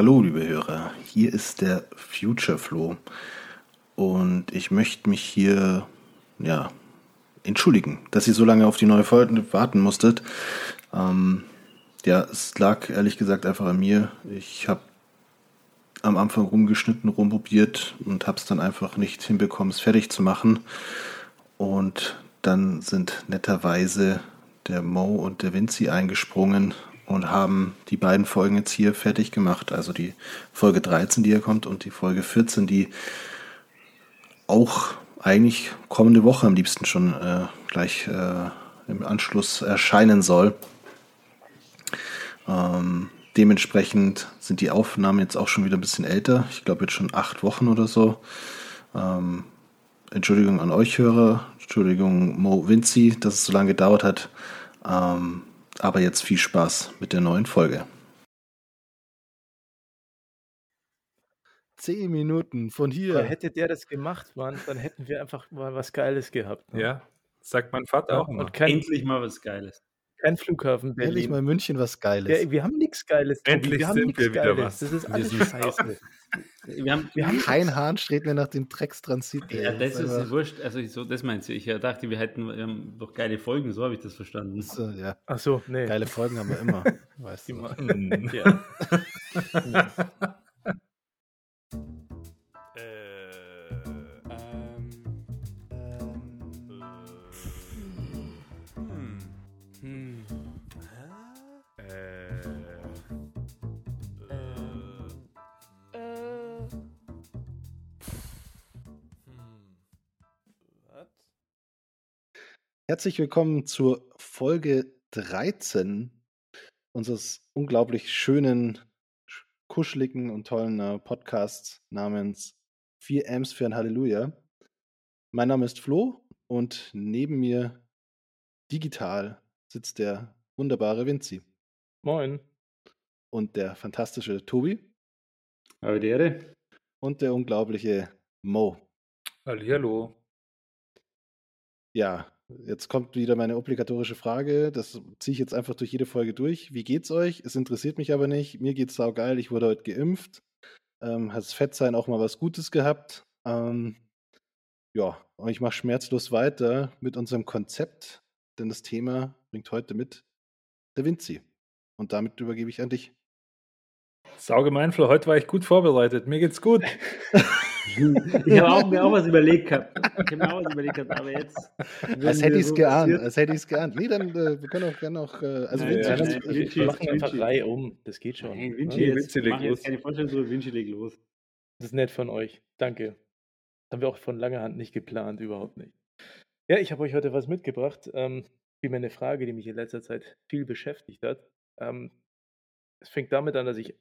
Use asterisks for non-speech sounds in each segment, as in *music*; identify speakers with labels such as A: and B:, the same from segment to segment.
A: Hallo, liebe Hörer, hier ist der Future Flow und ich möchte mich hier, ja, entschuldigen, dass ihr so lange auf die neue Folge warten musstet. Ähm, ja, es lag ehrlich gesagt einfach an mir. Ich habe am Anfang rumgeschnitten, rumprobiert und habe es dann einfach nicht hinbekommen, es fertig zu machen. Und dann sind netterweise der Mo und der Vinci eingesprungen und haben die beiden Folgen jetzt hier fertig gemacht. Also die Folge 13, die hier kommt, und die Folge 14, die auch eigentlich kommende Woche am liebsten schon äh, gleich äh, im Anschluss erscheinen soll. Ähm, dementsprechend sind die Aufnahmen jetzt auch schon wieder ein bisschen älter. Ich glaube jetzt schon acht Wochen oder so. Ähm, Entschuldigung an euch Hörer, Entschuldigung Mo Vinci, dass es so lange gedauert hat. Ähm, aber jetzt viel Spaß mit der neuen Folge.
B: Zehn Minuten von hier.
C: hätte der das gemacht, Mann, dann hätten wir einfach mal was Geiles gehabt.
D: Ne? Ja, sagt mein Vater ja, auch immer.
C: Kein, Endlich mal was Geiles. Kein Flughafen
B: Berlin. Endlich mal München was Geiles.
C: Ja, wir haben nichts Geiles.
D: Endlich wir haben sind wir wieder Geiles. was.
C: Das ist alles scheiße. *laughs*
B: wir haben, wir haben Kein Hahn strebt mehr nach dem Dreckstransit.
C: Ja, das, das ist wurscht. Also so, das meinst du. Ich dachte, wir hätten wir haben doch geile Folgen. So habe ich das verstanden.
B: So, ja.
C: Ach so, nee.
B: Geile Folgen haben wir immer. *laughs* weißt du.
C: ja. *laughs*
B: Herzlich willkommen zur Folge 13 unseres unglaublich schönen, kuscheligen und tollen äh, Podcasts namens 4 Amps für ein Halleluja. Mein Name ist Flo und neben mir digital sitzt der wunderbare Vinci.
C: Moin.
B: Und der fantastische Tobi.
C: Habe die Ehre.
B: Und der unglaubliche Mo.
D: Hallo.
B: Ja, Jetzt kommt wieder meine obligatorische Frage. Das ziehe ich jetzt einfach durch jede Folge durch. Wie geht's euch? Es interessiert mich aber nicht. Mir geht's saugeil. Ich wurde heute geimpft. Ähm, hat das Fettsein auch mal was Gutes gehabt. Ähm, ja, und ich mache schmerzlos weiter mit unserem Konzept, denn das Thema bringt heute mit der Vinci. Und damit übergebe ich an dich.
D: Saugemein, Flo. Heute war ich gut vorbereitet. Mir geht's gut. *laughs*
C: Ich habe auch, mir auch was überlegt gehabt. Ich habe mir auch was überlegt gehabt, aber jetzt.
B: Als hätte ich es so geahnt. Als hätte ich es geahnt. Nee, dann äh, wir können auch gerne noch. Äh, also,
C: ja, Vinci, ja, nein, Vinci, wir machen einfach Reihe um. Das geht schon.
D: Nein, Vinci, ja,
C: Vinci jetzt keine Vorstellung, Vinci legt los. Das ist nett von euch. Danke. Das haben wir auch von langer Hand nicht geplant, überhaupt nicht. Ja, ich habe euch heute was mitgebracht. Ähm, vielmehr eine Frage, die mich in letzter Zeit viel beschäftigt hat. Ähm, es fängt damit an, dass ich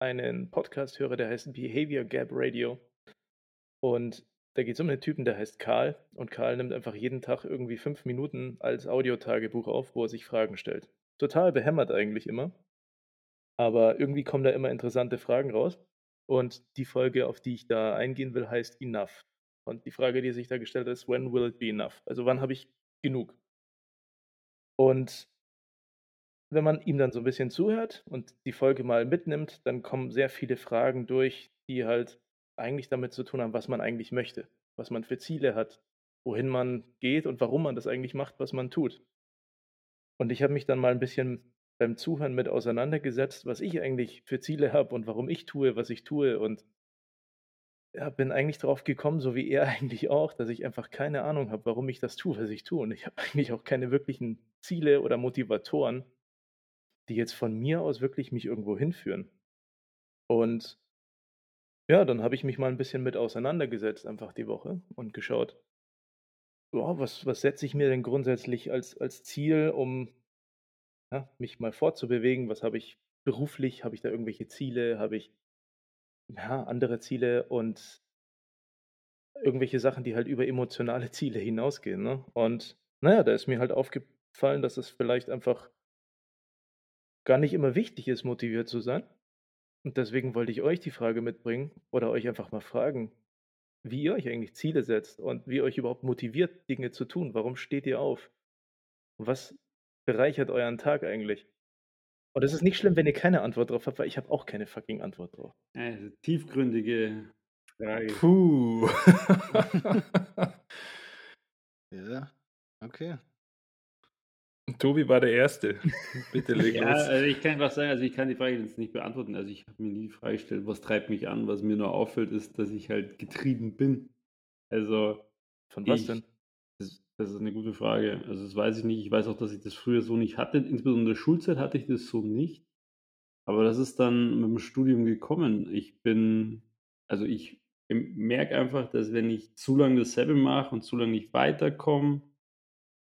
C: einen Podcast höre, der heißt Behavior Gap Radio. Und da geht es um einen Typen, der heißt Karl. Und Karl nimmt einfach jeden Tag irgendwie fünf Minuten als Audiotagebuch auf, wo er sich Fragen stellt. Total behämmert eigentlich immer. Aber irgendwie kommen da immer interessante Fragen raus. Und die Folge, auf die ich da eingehen will, heißt Enough. Und die Frage, die sich da gestellt hat, ist, when will it be enough? Also wann habe ich genug? Und wenn man ihm dann so ein bisschen zuhört und die Folge mal mitnimmt, dann kommen sehr viele Fragen durch, die halt eigentlich damit zu tun haben, was man eigentlich möchte, was man für Ziele hat, wohin man geht und warum man das eigentlich macht, was man tut. Und ich habe mich dann mal ein bisschen beim Zuhören mit auseinandergesetzt, was ich eigentlich für Ziele habe und warum ich tue, was ich tue. Und ja, bin eigentlich drauf gekommen, so wie er *laughs* eigentlich auch, dass ich einfach keine Ahnung habe, warum ich das tue, was ich tue. Und ich habe *laughs* eigentlich auch keine wirklichen Ziele oder Motivatoren, die jetzt von mir aus wirklich mich irgendwo hinführen. Und ja, dann habe ich mich mal ein bisschen mit auseinandergesetzt, einfach die Woche und geschaut, ja, was, was setze ich mir denn grundsätzlich als, als Ziel, um ja, mich mal fortzubewegen? Was habe ich beruflich? Habe ich da irgendwelche Ziele? Habe ich ja, andere Ziele und irgendwelche Sachen, die halt über emotionale *laughs* Ziele hinausgehen. Ne? Und naja, da ist mir halt aufgefallen, dass es vielleicht einfach gar nicht immer wichtig ist, motiviert zu sein, und deswegen wollte ich euch die Frage mitbringen oder euch einfach mal fragen, wie ihr euch eigentlich Ziele setzt und wie ihr euch überhaupt motiviert, Dinge zu tun. Warum steht ihr auf? Was bereichert euren Tag eigentlich? Und es ist nicht schlimm, wenn ihr keine Antwort drauf habt, weil ich habe auch keine fucking Antwort drauf.
E: Also, tiefgründige Frage.
D: Puh. *laughs* *laughs*
B: Ja, okay.
D: Tobi war der Erste. *laughs* Bitte leg
E: Ja,
D: los.
E: also ich kann einfach sagen, also ich kann die Frage jetzt nicht beantworten. Also ich habe mir nie die Frage gestellt, was treibt mich an. Was mir nur auffällt, ist, dass ich halt getrieben bin. Also
C: Von was
E: ich,
C: denn?
E: Das, das ist eine gute Frage. Also das weiß ich nicht. Ich weiß auch, dass ich das früher so nicht hatte. Insbesondere in der Schulzeit hatte ich das so nicht. Aber das ist dann mit dem Studium gekommen. Ich bin, also ich merke einfach, dass wenn ich zu lange dasselbe mache und zu lange nicht weiterkomme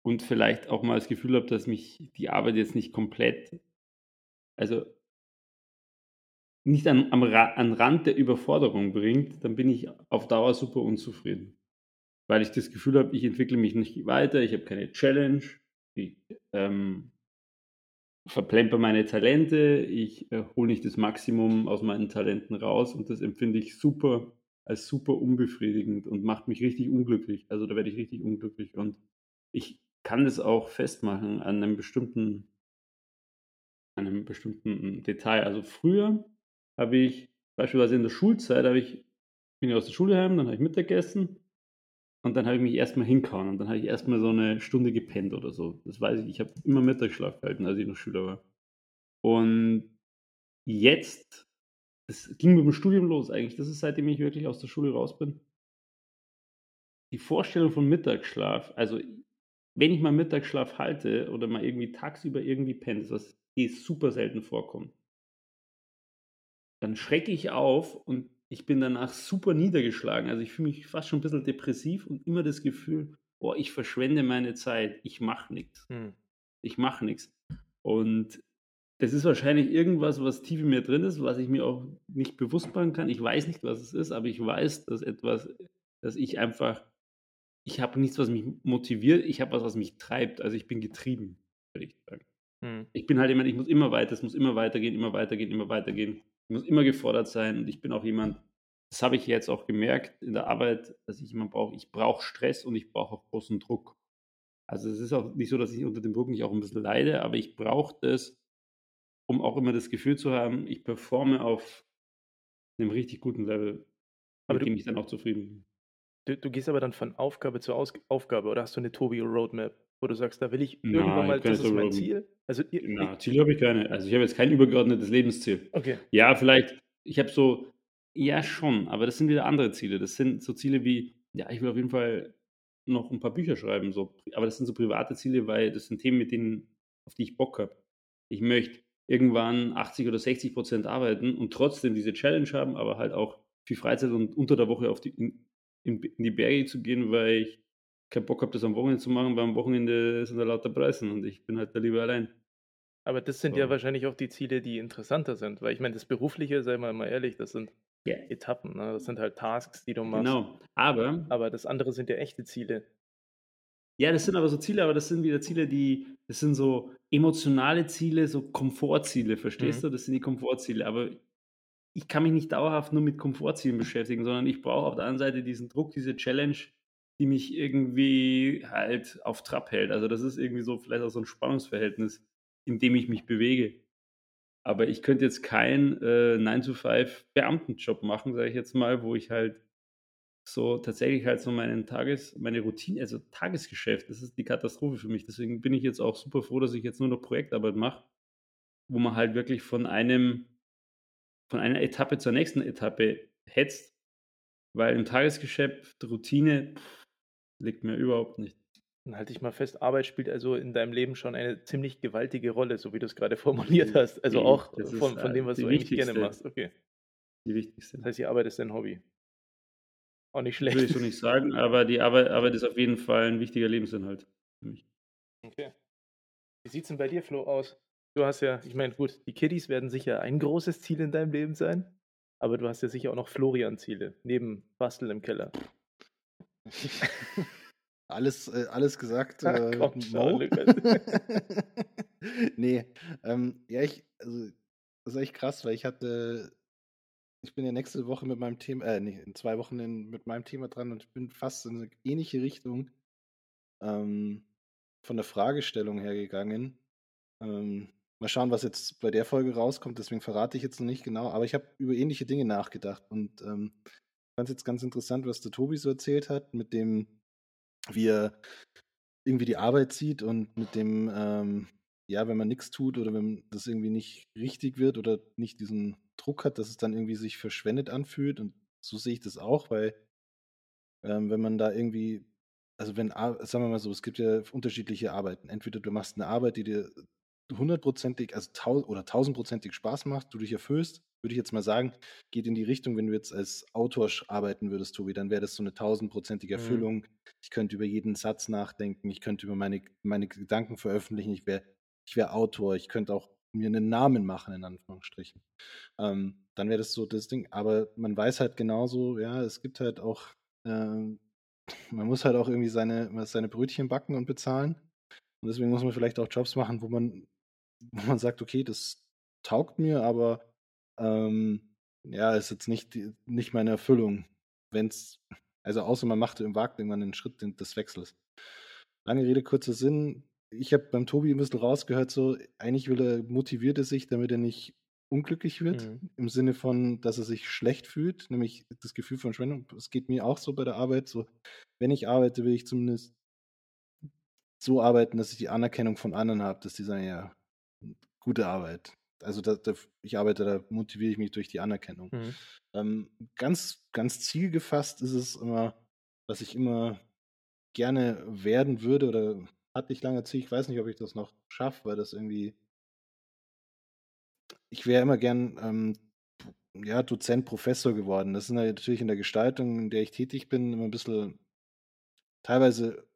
E: und vielleicht auch mal das Gefühl habe, dass mich die Arbeit jetzt nicht komplett, also nicht an, am Ra an Rand der Überforderung bringt, dann bin ich auf Dauer super unzufrieden. Weil ich das Gefühl habe, ich entwickle mich nicht weiter, ich habe keine Challenge, ich ähm, verplemper meine Talente, ich äh, hole nicht das Maximum aus meinen Talenten raus und das empfinde ich super als super unbefriedigend und macht mich richtig unglücklich. Also da werde ich richtig unglücklich und ich kann das auch festmachen an einem bestimmten, einem bestimmten Detail. Also früher habe ich beispielsweise in der Schulzeit habe ich bin ich aus der Schule heim, dann habe ich Mittagessen und dann habe ich mich erstmal hinkauen und dann habe ich erstmal so eine Stunde gepennt oder so. Das weiß ich. Ich habe immer Mittagsschlaf gehalten, als ich noch Schüler war. Und jetzt es ging mit dem Studium los eigentlich. Das ist seitdem ich wirklich aus der Schule raus bin. Die Vorstellung von Mittagsschlaf, also wenn ich mal Mittagsschlaf halte oder mal irgendwie tagsüber irgendwie penne, was eh super selten vorkommt, dann schrecke ich auf und ich bin danach super niedergeschlagen. Also ich fühle mich fast schon ein bisschen depressiv und immer das Gefühl, boah, ich verschwende meine Zeit, ich mache nichts.
C: Hm.
E: Ich mache nichts. Und das ist wahrscheinlich irgendwas, was tief in mir drin ist, was ich mir auch nicht bewusst machen kann. Ich weiß nicht, was es ist, aber ich weiß, dass etwas, dass ich einfach, ich habe nichts, was mich motiviert, ich habe was, was mich treibt. Also ich bin getrieben, würde ich sagen.
C: Hm.
E: Ich bin halt jemand, ich muss immer weiter, es muss immer weitergehen, immer weitergehen, immer weitergehen. Ich muss immer gefordert sein und ich bin auch jemand, das habe ich jetzt auch gemerkt in der Arbeit, dass ich jemand brauche, ich brauche Stress und ich brauche auch großen Druck. Also es ist auch nicht so, dass ich unter dem Druck nicht auch ein bisschen leide, aber ich brauche das, um auch immer das Gefühl zu haben, ich performe auf einem richtig guten Level,
C: Aber
E: mit
C: du-
E: dem ich dann auch zufrieden bin.
C: Du, du gehst aber dann von Aufgabe zu Aus Aufgabe oder hast du eine Tobi-Roadmap, wo du sagst, da will ich
E: Nein,
C: irgendwann mal,
E: keine
C: das ist mein. Ziel? Also, ihr,
E: Na, Ziele habe ich keine. Also ich habe jetzt kein übergeordnetes Lebensziel.
C: okay.
E: Ja, vielleicht, ich habe so, ja schon, aber das sind wieder andere Ziele. Das sind so Ziele wie, ja, ich will auf jeden Fall noch ein paar Bücher schreiben, so. aber das sind so private Ziele, weil das sind Themen, mit denen, auf die ich Bock habe. Ich möchte irgendwann 80 oder 60 Prozent arbeiten und trotzdem diese Challenge haben, aber halt auch viel Freizeit und unter der Woche auf die, in, in, in die Berge zu gehen, weil ich keinen Bock habe, das am Wochenende zu machen, weil am Wochenende sind da lauter Preisen und ich bin halt da lieber allein.
C: Aber das sind
E: So.
C: ja wahrscheinlich auch die Ziele, die interessanter sind, weil ich meine, das Berufliche, sei mal mal ehrlich, das sind
E: Ja.
C: Etappen, ne? das sind halt Tasks, die du machst.
E: Genau. Aber
C: Aber das andere sind ja echte Ziele.
E: Ja, das sind aber so Ziele, aber das sind wieder Ziele, die, das sind so emotionale Ziele, so Komfortziele, verstehst
C: Mhm.
E: du? Das sind die Komfortziele. Aber ich kann mich nicht dauerhaft nur mit Komfortzielen beschäftigen, sondern ich brauche auf der anderen Seite diesen Druck, diese Challenge, die mich irgendwie halt auf Trab hält. Also das ist irgendwie so vielleicht auch so ein Spannungsverhältnis, in dem ich mich bewege. Aber ich könnte jetzt keinen äh, 9-to-5 Beamtenjob machen, sage ich jetzt mal, wo ich halt so tatsächlich halt so meinen Tages, meine Routine, also Tagesgeschäft, das ist die Katastrophe für mich. Deswegen bin ich jetzt auch super froh, dass ich jetzt nur noch Projektarbeit mache, wo man halt wirklich von einem, von einer Etappe zur nächsten Etappe hetzt, weil im Tagesgeschäft Routine pff, liegt mir überhaupt nicht.
C: Dann halte ich mal fest, Arbeit spielt also in deinem Leben schon eine ziemlich gewaltige Rolle, so wie du es gerade *laughs* formuliert hast. Also auch von, von
E: äh,
C: dem, was
E: die
C: du eigentlich gerne machst. Okay.
E: Die wichtigste.
C: Das heißt, die Arbeit ist dein Hobby. Auch nicht
E: Würde ich
C: schlecht.
E: so nicht sagen, aber die Arbeit, Arbeit ist auf jeden Fall ein wichtiger Lebensinhalt für mich.
C: Okay. Wie sieht es denn bei dir, Flo, aus? Du hast ja, ich meine, gut, die Kiddies werden sicher ein großes Ziel in deinem Leben sein, aber du hast ja sicher auch noch Florian-Ziele, neben Basteln im Keller. *laughs*
B: Alles, äh, alles gesagt.
C: Ach, *laughs*
B: Äh,
C: komm schon,
B: Mo. *laughs* Nee, ähm, ja, ich, also, das ist echt krass, weil ich hatte, ich bin ja nächste Woche mit meinem Thema, äh, nee, in zwei Wochen in, mit meinem Thema dran und ich bin fast in eine ähnliche Richtung ähm, von der Fragestellung her gegangen. Ähm, mal schauen, was jetzt bei der Folge rauskommt. Deswegen verrate ich jetzt noch nicht genau. Aber ich habe über ähnliche Dinge nachgedacht und ähm, fand es jetzt ganz interessant, was der Tobi so erzählt hat, mit dem, wie er irgendwie die Arbeit sieht und mit dem, ähm, ja, wenn man nichts tut oder wenn das irgendwie nicht richtig wird oder nicht diesen Druck hat, dass es dann irgendwie sich verschwendet anfühlt. Und so sehe ich das auch, weil ähm, wenn man da irgendwie, also wenn, sagen wir mal so, es gibt ja unterschiedliche Arbeiten. Entweder du machst eine Arbeit, die dir hundertprozentig, also tausend oder tausendprozentig Spaß macht, du dich erfüllst, würde ich jetzt mal sagen, geht in die Richtung, wenn du jetzt als Autor arbeiten würdest, Tobi, dann wäre das so eine tausendprozentige mhm. Erfüllung. Mhm. Ich könnte über jeden Satz nachdenken, ich könnte über meine, meine Gedanken veröffentlichen, ich wäre ich wär Autor, ich könnte auch mir einen Namen machen, in Anführungsstrichen. Ähm, dann wäre das so das Ding. Aber man weiß halt genauso, ja, es gibt halt auch, äh, man muss halt auch irgendwie seine, seine Brötchen backen und bezahlen. Und deswegen muss man vielleicht auch Jobs machen, wo man, wo man sagt, okay, das taugt mir, aber ähm, ja, ist jetzt nicht, nicht meine Erfüllung. Wenn es, also außer man macht im Wagt irgendwann einen Schritt des Wechsels. Lange Rede, kurzer Sinn. Ich habe beim Tobi ein bisschen rausgehört, so, eigentlich will er, motiviert er sich, damit er nicht unglücklich wird, mhm. im Sinne von, dass er sich schlecht fühlt, nämlich das Gefühl von Verschwendung. Es geht mir auch so bei der Arbeit, so, wenn ich arbeite, will ich zumindest so arbeiten, dass ich die Anerkennung von anderen habe, dass die sagen, ja, gute Arbeit. Also da, da, ich arbeite, da motiviere ich mich durch die Anerkennung. Mhm. Ähm, ganz, ganz zielgefasst ist es immer, was ich immer gerne werden würde oder hatte ich lange Ziel. Ich weiß nicht, ob ich das noch schaffe, weil das irgendwie. Ich wäre immer gern ähm, ja, Dozent, Professor geworden. Das ist natürlich in der Gestaltung, in der ich tätig bin, immer ein bisschen teilweise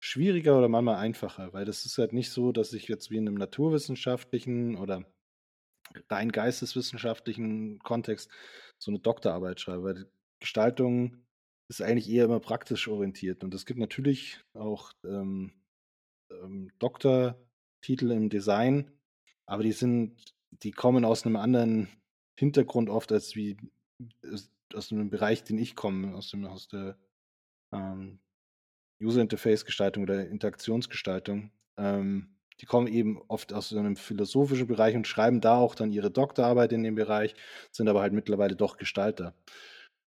B: schwieriger oder manchmal einfacher, weil das ist halt nicht so, dass ich jetzt wie in einem naturwissenschaftlichen oder rein geisteswissenschaftlichen Kontext so eine Doktorarbeit schreibe, weil Gestaltung ist eigentlich eher immer praktisch orientiert. Und es gibt natürlich auch ähm, ähm, Doktortitel im Design, aber die sind, die kommen aus einem anderen Hintergrund oft als wie aus einem Bereich, den ich komme, aus dem aus der ähm, User Interface Gestaltung oder Interaktionsgestaltung. Ähm, die kommen eben oft aus so einem philosophischen Bereich und schreiben da auch dann ihre Doktorarbeit in dem Bereich, sind aber halt mittlerweile doch Gestalter.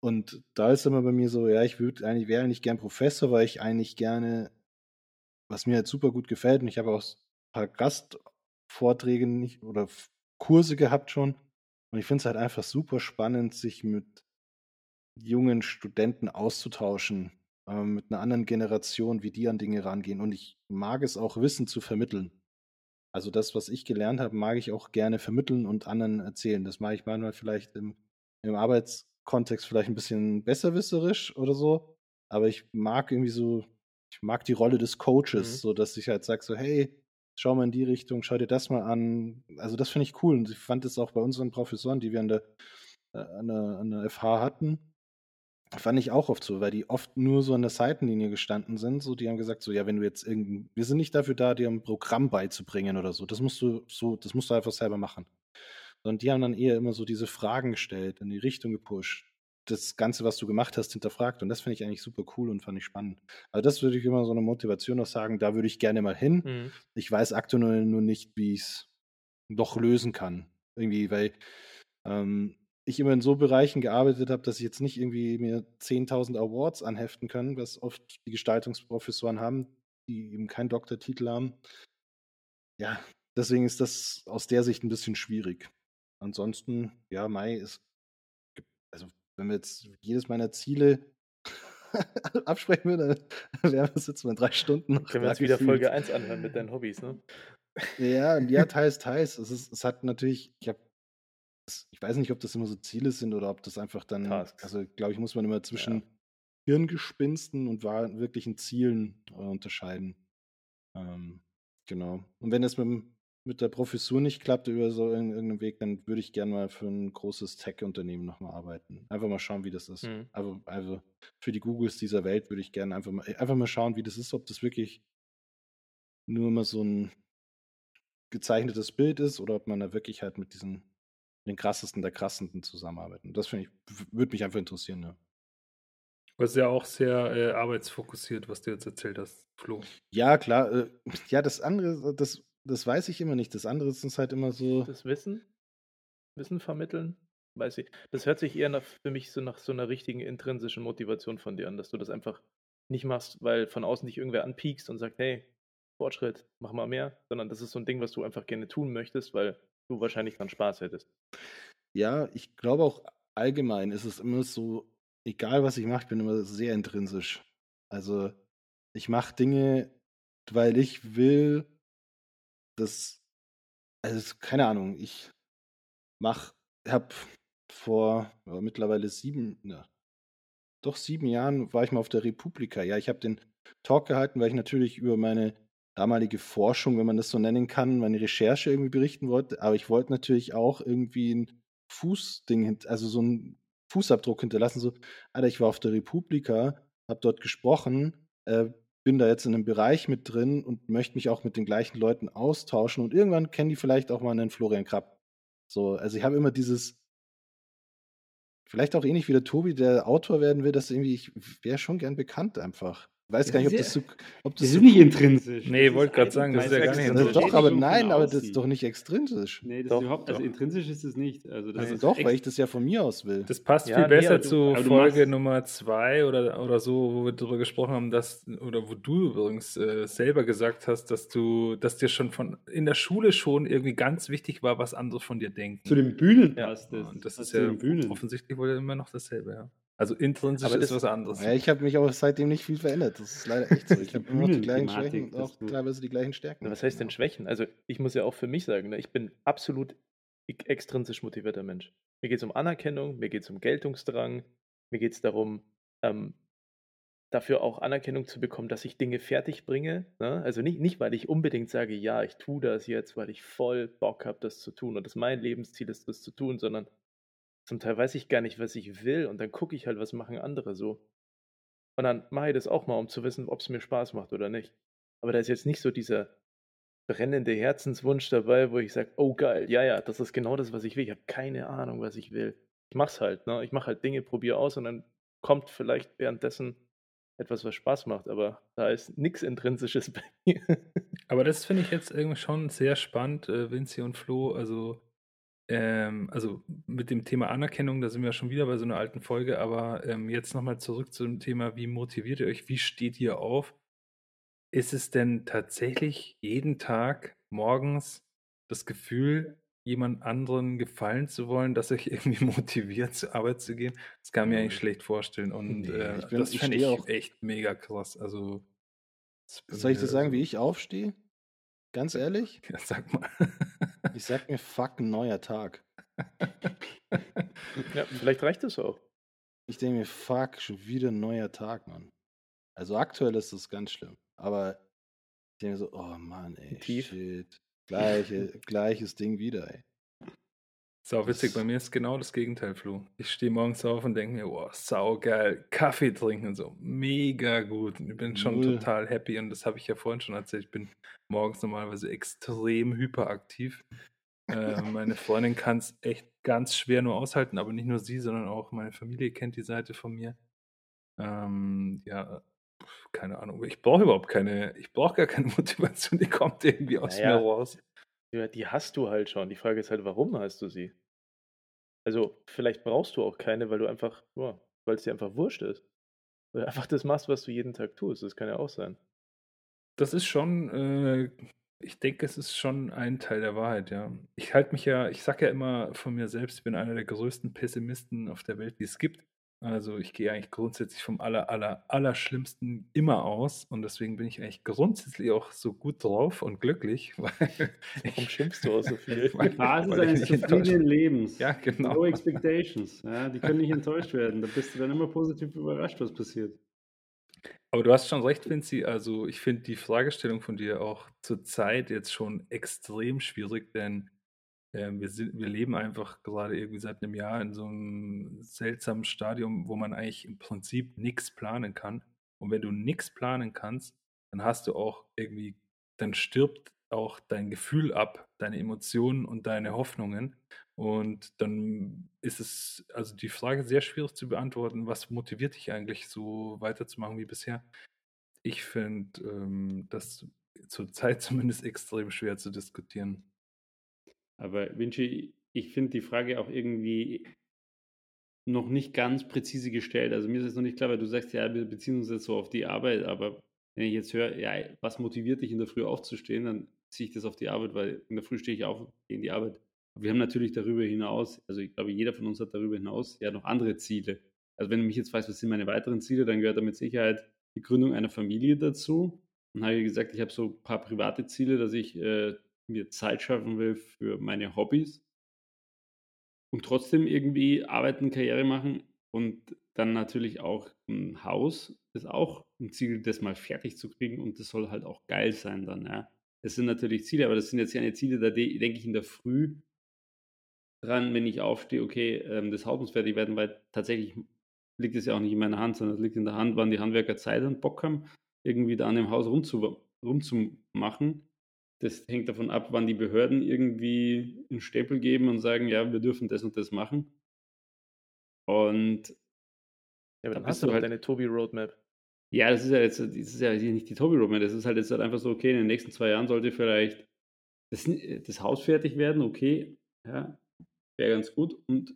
B: Und da ist immer bei mir so, ja, ich würde eigentlich, wäre eigentlich gern Professor, weil ich eigentlich gerne, was mir halt super gut gefällt, und ich habe auch ein paar Gastvorträge nicht oder Kurse gehabt schon. Und ich finde es halt einfach super spannend, sich mit jungen Studenten auszutauschen, ähm, mit einer anderen Generation, wie die an Dinge rangehen. Und ich mag es auch, Wissen zu vermitteln. Also das, was ich gelernt habe, mag ich auch gerne vermitteln und anderen erzählen. Das mache ich manchmal vielleicht im, im Arbeitskontext vielleicht ein bisschen besserwisserisch oder so. Aber ich mag irgendwie so, ich mag die Rolle des Coaches, mhm. so dass ich halt sage so, hey, schau mal in die Richtung, schau dir das mal an. Also das finde ich cool. Und ich fand es auch bei unseren Professoren, die wir an der, äh, an der, an der FH hatten, Fand ich auch oft so, weil die oft nur so an der Seitenlinie gestanden sind. So, die haben gesagt, so, ja, wenn du jetzt irgendein, wir sind nicht dafür da, dir ein Programm beizubringen oder so. Das musst du so, das musst du einfach selber machen. Sondern die haben dann eher immer so diese Fragen gestellt, in die Richtung gepusht. Das Ganze, was du gemacht hast, hinterfragt. Und das finde ich eigentlich super cool und fand ich spannend. Also das würde ich immer so eine Motivation noch sagen, da würde ich gerne mal hin. Mhm. Ich weiß aktuell nur nicht, wie ich es noch lösen kann. Irgendwie, weil ähm, ich immer in so Bereichen gearbeitet habe, dass ich jetzt nicht irgendwie mir 10.000 Awards anheften kann, was oft die Gestaltungsprofessoren haben, die eben keinen Doktortitel haben. Ja, deswegen ist das aus der Sicht ein bisschen schwierig. Ansonsten, ja, Mai ist, also wenn wir jetzt jedes meiner Ziele *laughs* absprechen würden, dann *laughs* wären wir jetzt mal drei Stunden.
C: Können wir uns wieder Folge 1 anhören mit deinen Hobbys, ne?
B: Ja, ja, teils, teils. Es, ist, es hat natürlich, ich habe ich weiß nicht, ob das immer so Ziele sind oder ob das einfach dann, Tasks. also glaube ich, muss man immer zwischen ja. Hirngespinsten und wirklichen Zielen äh, unterscheiden. Ähm, genau. Und wenn es mit, mit der Professur nicht klappt über so irgendeinen Weg, dann würde ich gerne mal für ein großes Tech-Unternehmen nochmal arbeiten. Einfach mal schauen, wie das ist. Mhm. Also, also für die Googles dieser Welt würde ich gerne einfach mal, einfach mal schauen, wie das ist, ob das wirklich nur mal so ein gezeichnetes Bild ist oder ob man da wirklich halt mit diesen den krassesten der krassesten zusammenarbeiten. Das finde ich, würde mich einfach interessieren, ja.
D: Das ist ja auch sehr äh, arbeitsfokussiert, was du jetzt erzählt hast, Flo.
B: Ja, klar. Äh, *sniffs* ja, das andere, das das weiß ich immer nicht. Das andere ist uns halt immer so.
C: Das Wissen? Wissen vermitteln? Weiß ich. Das hört sich eher nach, für mich so nach so einer richtigen intrinsischen Motivation von dir an, dass du das einfach nicht machst, weil von außen dich irgendwer anpiekst und sagt, hey, Fortschritt, mach mal mehr, sondern das ist so ein Ding, was du einfach gerne tun möchtest, weil du wahrscheinlich dran Spaß hättest.
B: Ja, ich glaube auch allgemein ist es immer so, egal was ich mache, ich bin immer sehr intrinsisch. Also ich mache Dinge, weil ich will, dass, also keine Ahnung, ich mach, habe vor ja, mittlerweile sieben, na, doch sieben Jahren war ich mal auf der Republika. Ja, ich habe den Talk gehalten, weil ich natürlich über meine damalige Forschung, wenn man das so nennen kann, meine Recherche irgendwie berichten wollte. Aber ich wollte natürlich auch irgendwie ein Fußding, also so einen Fußabdruck hinterlassen. So, Alter, ich war auf der Republika, habe dort gesprochen, äh, bin da jetzt in einem Bereich mit drin und möchte mich auch mit den gleichen Leuten austauschen. Und irgendwann kennen die vielleicht auch mal einen Florian Krapp. So, also ich habe immer dieses, vielleicht auch ähnlich wie der Tobi, der Autor werden will, dass irgendwie, ich wäre schon gern bekannt einfach. Ich weiß gar nicht, ob das so. Ob das
E: Das
B: so
E: ist nicht intrinsisch.
D: Nee,
E: Das
D: wollte gerade sagen, das ist ja gar nicht
B: das
D: intrinsisch.
B: doch, aber nein, aber das ist doch nicht extrinsisch.
E: Nee, das
C: Doch,
E: ist überhaupt, also intrinsisch ist es nicht. Also das
B: Also
E: ist
B: doch, weil ich das ja von mir aus will.
D: Das passt
C: Ja,
D: viel
C: nee,
D: besser
C: du-
D: zu Folge Nummer zwei oder, oder so, wo wir darüber gesprochen haben, dass, oder wo du übrigens äh, selber gesagt hast, dass du, dass dir schon von in der Schule schon irgendwie ganz wichtig war, was andere von dir denken.
E: zu den Bühnen
C: Ja.
E: passt das.
D: Und das
E: passt
D: ist ja offensichtlich wohl immer noch dasselbe, ja. Also intrinsisch
C: Aber
D: ist
C: das-
D: was anderes.
B: Ja, ich habe mich auch seitdem nicht viel verändert. Das ist leider echt so. Ich *laughs* habe immer noch die gleichen Schwächen und auch teilweise die gleichen Stärken.
C: Na, Was heißt denn Schwächen? Also ich muss ja auch für mich sagen, ne, ich bin absolut extrinsisch motivierter Mensch. Mir geht es um Anerkennung, mir geht es um Geltungsdrang, mir geht es darum, ähm, dafür auch Anerkennung zu bekommen, dass ich Dinge fertig bringe. Ne? Also nicht, nicht, weil ich unbedingt sage, ja, ich tue das jetzt, weil ich voll Bock habe, das zu tun und das mein Lebensziel ist, das zu tun, sondern zum Teil weiß ich gar nicht, was ich will und dann gucke ich halt, was machen andere so. Und dann mache ich das auch mal, um zu wissen, ob es mir Spaß macht oder nicht. Aber da ist jetzt nicht so dieser brennende Herzenswunsch dabei, wo ich sage, oh geil, ja, ja, das ist genau das, was ich will. Ich habe keine Ahnung, was ich will. Ich mach's halt, ne? Ich mache halt Dinge, probiere aus und dann kommt vielleicht währenddessen etwas, was Spaß macht, aber da ist nichts Intrinsisches *laughs* bei mir.
D: Aber das finde ich jetzt irgendwie schon sehr spannend, äh, Vinci und Flo. Also, ähm, also mit dem Thema Anerkennung, da sind wir ja schon wieder bei so einer alten Folge, aber ähm, jetzt nochmal zurück zum Thema, wie motiviert ihr euch, wie steht ihr auf? Ist es denn tatsächlich jeden Tag morgens das Gefühl, jemand anderen gefallen zu wollen, dass euch *laughs* irgendwie motiviert, zur Arbeit zu gehen? Das kann mir eigentlich schlecht vorstellen. Und
B: Nee,
D: äh,
B: bin-
D: das
B: ich stehe
D: ich
B: auch-
D: echt mega krass. Also, das
B: Soll ich dir sagen, wie ich aufstehe? Ganz ehrlich?
D: Ja, sag mal.
B: Ich sag mir, fuck, neuer Tag. *laughs*
C: ja, vielleicht reicht es auch.
B: Ich denke mir, fuck, schon wieder ein neuer Tag, Mann. Also aktuell ist das ganz schlimm. Aber ich denke mir so, oh Mann, ey,
C: Tief.
B: shit. *laughs* Gleiche, gleiches Ding wieder, ey.
D: Sau witzig, bei mir ist genau das Gegenteil, Flo. Ich stehe morgens auf und denke mir, wow, sau geil, Kaffee trinken und so, mega gut. Und ich bin schon
B: Null.
D: total happy und das habe ich ja vorhin schon erzählt. Ich bin morgens normalerweise extrem hyperaktiv. äh, *laughs* meine Freundin kann es echt ganz schwer nur aushalten, aber nicht nur sie, sondern auch meine Familie kennt die Seite von mir. Ähm, ja, keine Ahnung. Ich brauche überhaupt keine, ich brauche gar keine *laughs* Motivation, die kommt irgendwie aus
C: Naja.
D: mir raus.
C: Ja, die hast du halt schon. Die Frage ist halt, warum hast du sie? Also, vielleicht brauchst du auch keine, weil du einfach, ja, weil es dir einfach wurscht ist. Weil du einfach das machst, was du jeden Tag tust. Das kann ja auch sein.
D: Das ist schon, äh, ich denke, es ist schon ein Teil der Wahrheit, ja. Ich halte mich ja, ich sage ja immer von mir selbst, ich bin einer der größten Pessimisten auf der Welt, die es gibt. Also ich gehe eigentlich grundsätzlich vom aller, aller, aller immer aus und deswegen bin ich eigentlich grundsätzlich auch so gut drauf und glücklich, *laughs* weil
C: Warum schimpfst du auch so viel? *laughs*
D: weil-
E: Die Basis
D: weil
E: eines zufriedenen Lebens.
D: Ja, genau.
E: No expectations. Ja, die können nicht enttäuscht werden. Da bist du dann immer positiv überrascht, was passiert.
D: Aber du hast schon recht, Vinci. Also ich finde die Fragestellung von dir auch zur Zeit jetzt schon extrem schwierig, denn ähm, wir, sind, wir leben einfach gerade irgendwie seit einem Jahr in so einem seltsamen Stadium, wo man eigentlich im Prinzip nichts planen kann. Und wenn du nichts planen kannst, dann hast du auch irgendwie, dann stirbt auch dein Gefühl ab, deine Emotionen und deine Hoffnungen. Und dann ist es, also die Frage sehr schwierig zu beantworten, was motiviert dich eigentlich so weiterzumachen wie bisher? Ich finde, ähm, dass zurzeit *laughs* zumindest extrem schwer zu diskutieren.
E: Aber Vinci, ich finde die Frage auch irgendwie noch nicht ganz präzise gestellt. Also mir ist es noch nicht klar, weil du sagst, ja, wir beziehen uns jetzt so auf die Arbeit, aber wenn ich jetzt höre, ja, was motiviert dich in der Früh aufzustehen, dann ziehe ich das auf die Arbeit, weil in der Früh stehe ich auf, gehe in die Arbeit. Aber wir haben natürlich darüber hinaus, also ich glaube, jeder von uns hat darüber hinaus ja noch andere Ziele. Also wenn du mich jetzt fragst, was sind meine weiteren Ziele, dann gehört da mit Sicherheit die Gründung einer Familie dazu. Dann habe gesagt, ich habe so ein paar private Ziele, dass ich äh, mir Zeit schaffen will für meine Hobbys und trotzdem irgendwie arbeiten, Karriere machen und dann natürlich auch ein Haus ist auch ein Ziel, das mal fertig zu kriegen und das soll halt auch geil sein dann, ja. Das sind natürlich Ziele, aber das sind jetzt keine Ziele, da denke ich in der Früh dran, wenn ich aufstehe, okay, ähm, das Haus muss fertig werden, weil tatsächlich liegt es ja auch nicht in meiner Hand, sondern es liegt in der Hand, wann die Handwerker Zeit und Bock haben, irgendwie da an dem Haus rumzu, rumzumachen. Das hängt davon ab, wann die Behörden irgendwie einen Stempel geben und sagen, ja, wir dürfen das und das machen. Und
C: ja, aber dann hast du halt, deine Tobi Roadmap.
E: Ja, das ist ja jetzt, das ist ja nicht die Tobi Roadmap, das ist halt jetzt halt einfach so, okay, in den nächsten zwei Jahren sollte vielleicht das, das Haus fertig werden, okay, ja, wäre ganz gut. Und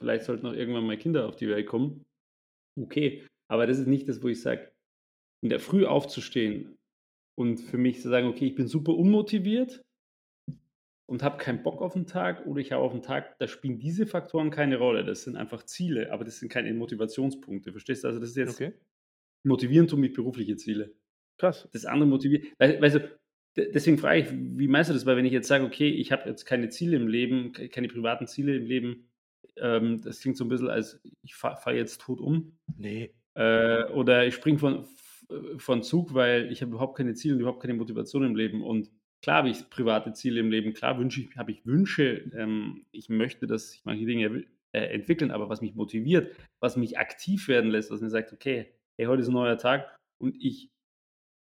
E: vielleicht sollten auch irgendwann mal Kinder auf die Welt kommen. Okay, aber das ist nicht das, wo ich sage, in der Früh aufzustehen und für mich zu sagen, okay, ich bin super unmotiviert und habe keinen Bock auf den Tag oder ich habe auf den Tag, da spielen diese Faktoren keine Rolle. Das sind einfach Ziele, aber das sind keine Motivationspunkte. Verstehst du? Also das ist jetzt okay. motivieren tun mich berufliche Ziele.
C: Krass.
E: Das andere motiviert. Weil, weißt du, deswegen frage ich, wie meinst du das? Weil wenn ich jetzt sage, okay, ich habe jetzt keine Ziele im Leben, keine privaten Ziele im Leben, ähm, das klingt so ein bisschen als, ich fahre fahr jetzt tot um.
C: Nee.
E: Äh, oder ich springe von, von Zug, weil ich habe überhaupt keine Ziele und überhaupt keine Motivation im Leben. Und klar habe ich private Ziele im Leben, klar wünsche ich, habe ich Wünsche, ähm, ich möchte, dass sich manche Dinge äh, entwickeln, aber was mich motiviert, was mich aktiv werden lässt, was mir sagt, okay, hey, heute ist ein neuer Tag und ich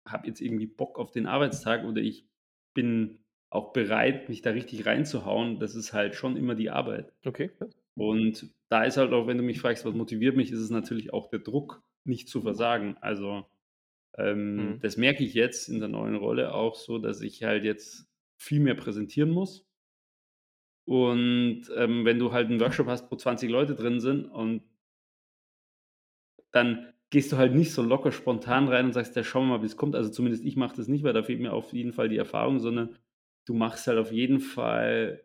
E: habe jetzt irgendwie Bock auf den Arbeitstag oder ich bin auch bereit, mich da richtig reinzuhauen, das ist halt schon immer die Arbeit.
C: Okay.
E: Und da ist halt auch, wenn du mich fragst, was motiviert mich, ist es natürlich auch der Druck, nicht zu versagen. Also ähm, mhm. das merke ich jetzt in der neuen Rolle auch so, dass ich halt jetzt viel mehr präsentieren muss. Und ähm, wenn du halt einen Workshop hast, wo 20 Leute drin sind und dann gehst du halt nicht so locker spontan rein und sagst, ja, schauen wir mal, wie es kommt. Also zumindest ich mache das nicht, weil da fehlt mir auf jeden Fall die Erfahrung, sondern du machst halt auf jeden Fall,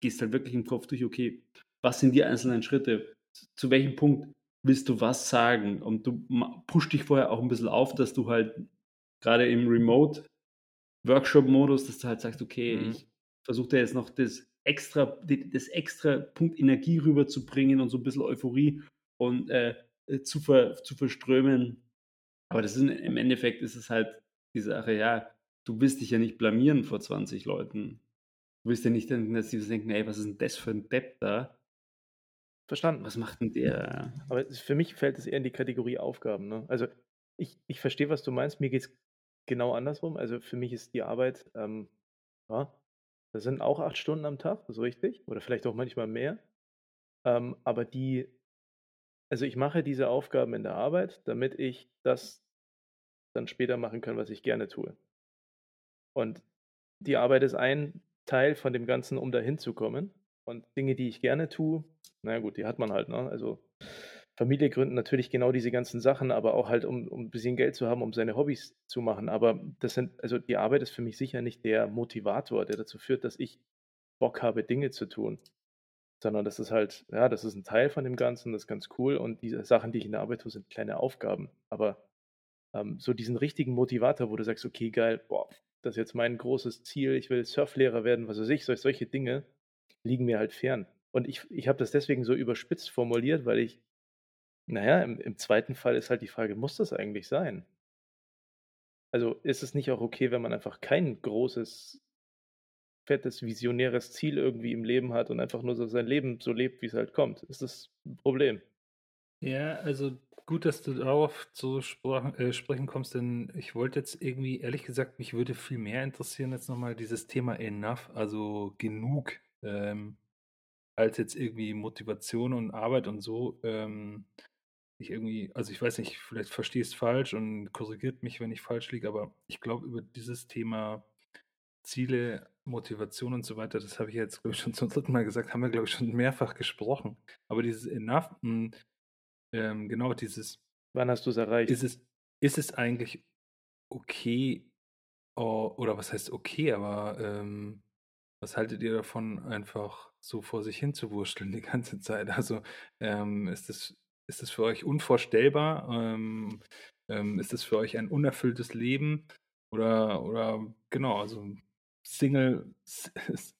E: gehst halt wirklich im Kopf durch, okay, was sind die einzelnen Schritte? Zu welchem Punkt willst du was sagen? Und du pusht dich vorher auch ein bisschen auf, dass du halt gerade im Remote-Workshop-Modus, dass du halt sagst, okay, mhm. ich versuche da jetzt noch das extra, das extra Punkt Energie rüberzubringen und so ein bisschen Euphorie und äh, äh, zu, ver, zu verströmen. Aber das ist im Endeffekt ist es halt die Sache, ja, du willst dich ja nicht blamieren vor 20 Leuten. Du willst ja nicht, dass sie denken, ey, was ist denn das für ein Depp da?
C: Verstanden.
E: Was macht denn der?
C: Aber für mich fällt es eher in die Kategorie Aufgaben. Ne? Also ich, ich verstehe, was du meinst. Mir geht es genau andersrum. Also für mich ist die Arbeit, ähm, ja, das sind auch acht Stunden am Tag, so richtig. Oder vielleicht auch manchmal mehr. Ähm, aber die also ich mache diese Aufgaben in der Arbeit, damit ich das dann später machen kann, was ich gerne tue. Und die Arbeit ist ein Teil von dem Ganzen, um dahin zu kommen. Und Dinge, die ich gerne tue, naja gut, die hat man halt, ne? Also Familie gründen natürlich genau diese ganzen Sachen, aber auch halt, um, um ein bisschen Geld zu haben, um seine Hobbys zu machen. Aber das sind, also die Arbeit ist für mich sicher nicht der Motivator, der dazu führt, dass ich Bock habe, Dinge zu tun sondern das ist halt, ja, das ist ein Teil von dem Ganzen, das ist ganz cool und diese Sachen, die ich in der Arbeit tue, sind kleine Aufgaben. Aber ähm, so diesen richtigen Motivator, wo du sagst, okay, geil, boah, das ist jetzt mein großes Ziel, ich will Surflehrer werden, was weiß ich, solche Dinge liegen mir halt fern. Und ich, ich habe das deswegen so überspitzt formuliert, weil ich, naja, im, im zweiten Fall ist halt die Frage, muss das eigentlich sein? Also ist es nicht auch okay, wenn man einfach kein großes fettes, visionäres Ziel irgendwie im Leben hat und einfach nur so sein Leben so lebt, wie es halt kommt. Ist das ein Problem?
D: Ja, also gut, dass du darauf zu sprach, äh, sprechen kommst, denn ich wollte jetzt irgendwie, ehrlich gesagt, mich würde viel mehr interessieren jetzt nochmal dieses Thema Enough, also genug, ähm, als jetzt irgendwie Motivation und Arbeit und so. Ähm, ich irgendwie, also ich weiß nicht, vielleicht verstehe es falsch und korrigiert mich, wenn ich falsch liege, aber ich glaube, über dieses Thema Ziele, Motivation und so weiter, das habe ich jetzt, glaube ich, schon zum dritten Mal gesagt, haben wir, glaube ich, schon mehrfach gesprochen. Aber dieses Enough, mh, hm, ähm, genau dieses.
C: Wann hast du es erreicht?
D: Ist es, ist es eigentlich okay, oh, oder was heißt okay, aber ähm, was haltet ihr davon, einfach so vor sich hin zu wursteln die ganze Zeit? Also ähm, ist das ist es für euch unvorstellbar? Ähm, ähm, ist es für euch ein unerfülltes Leben? Oder, oder genau, also Single,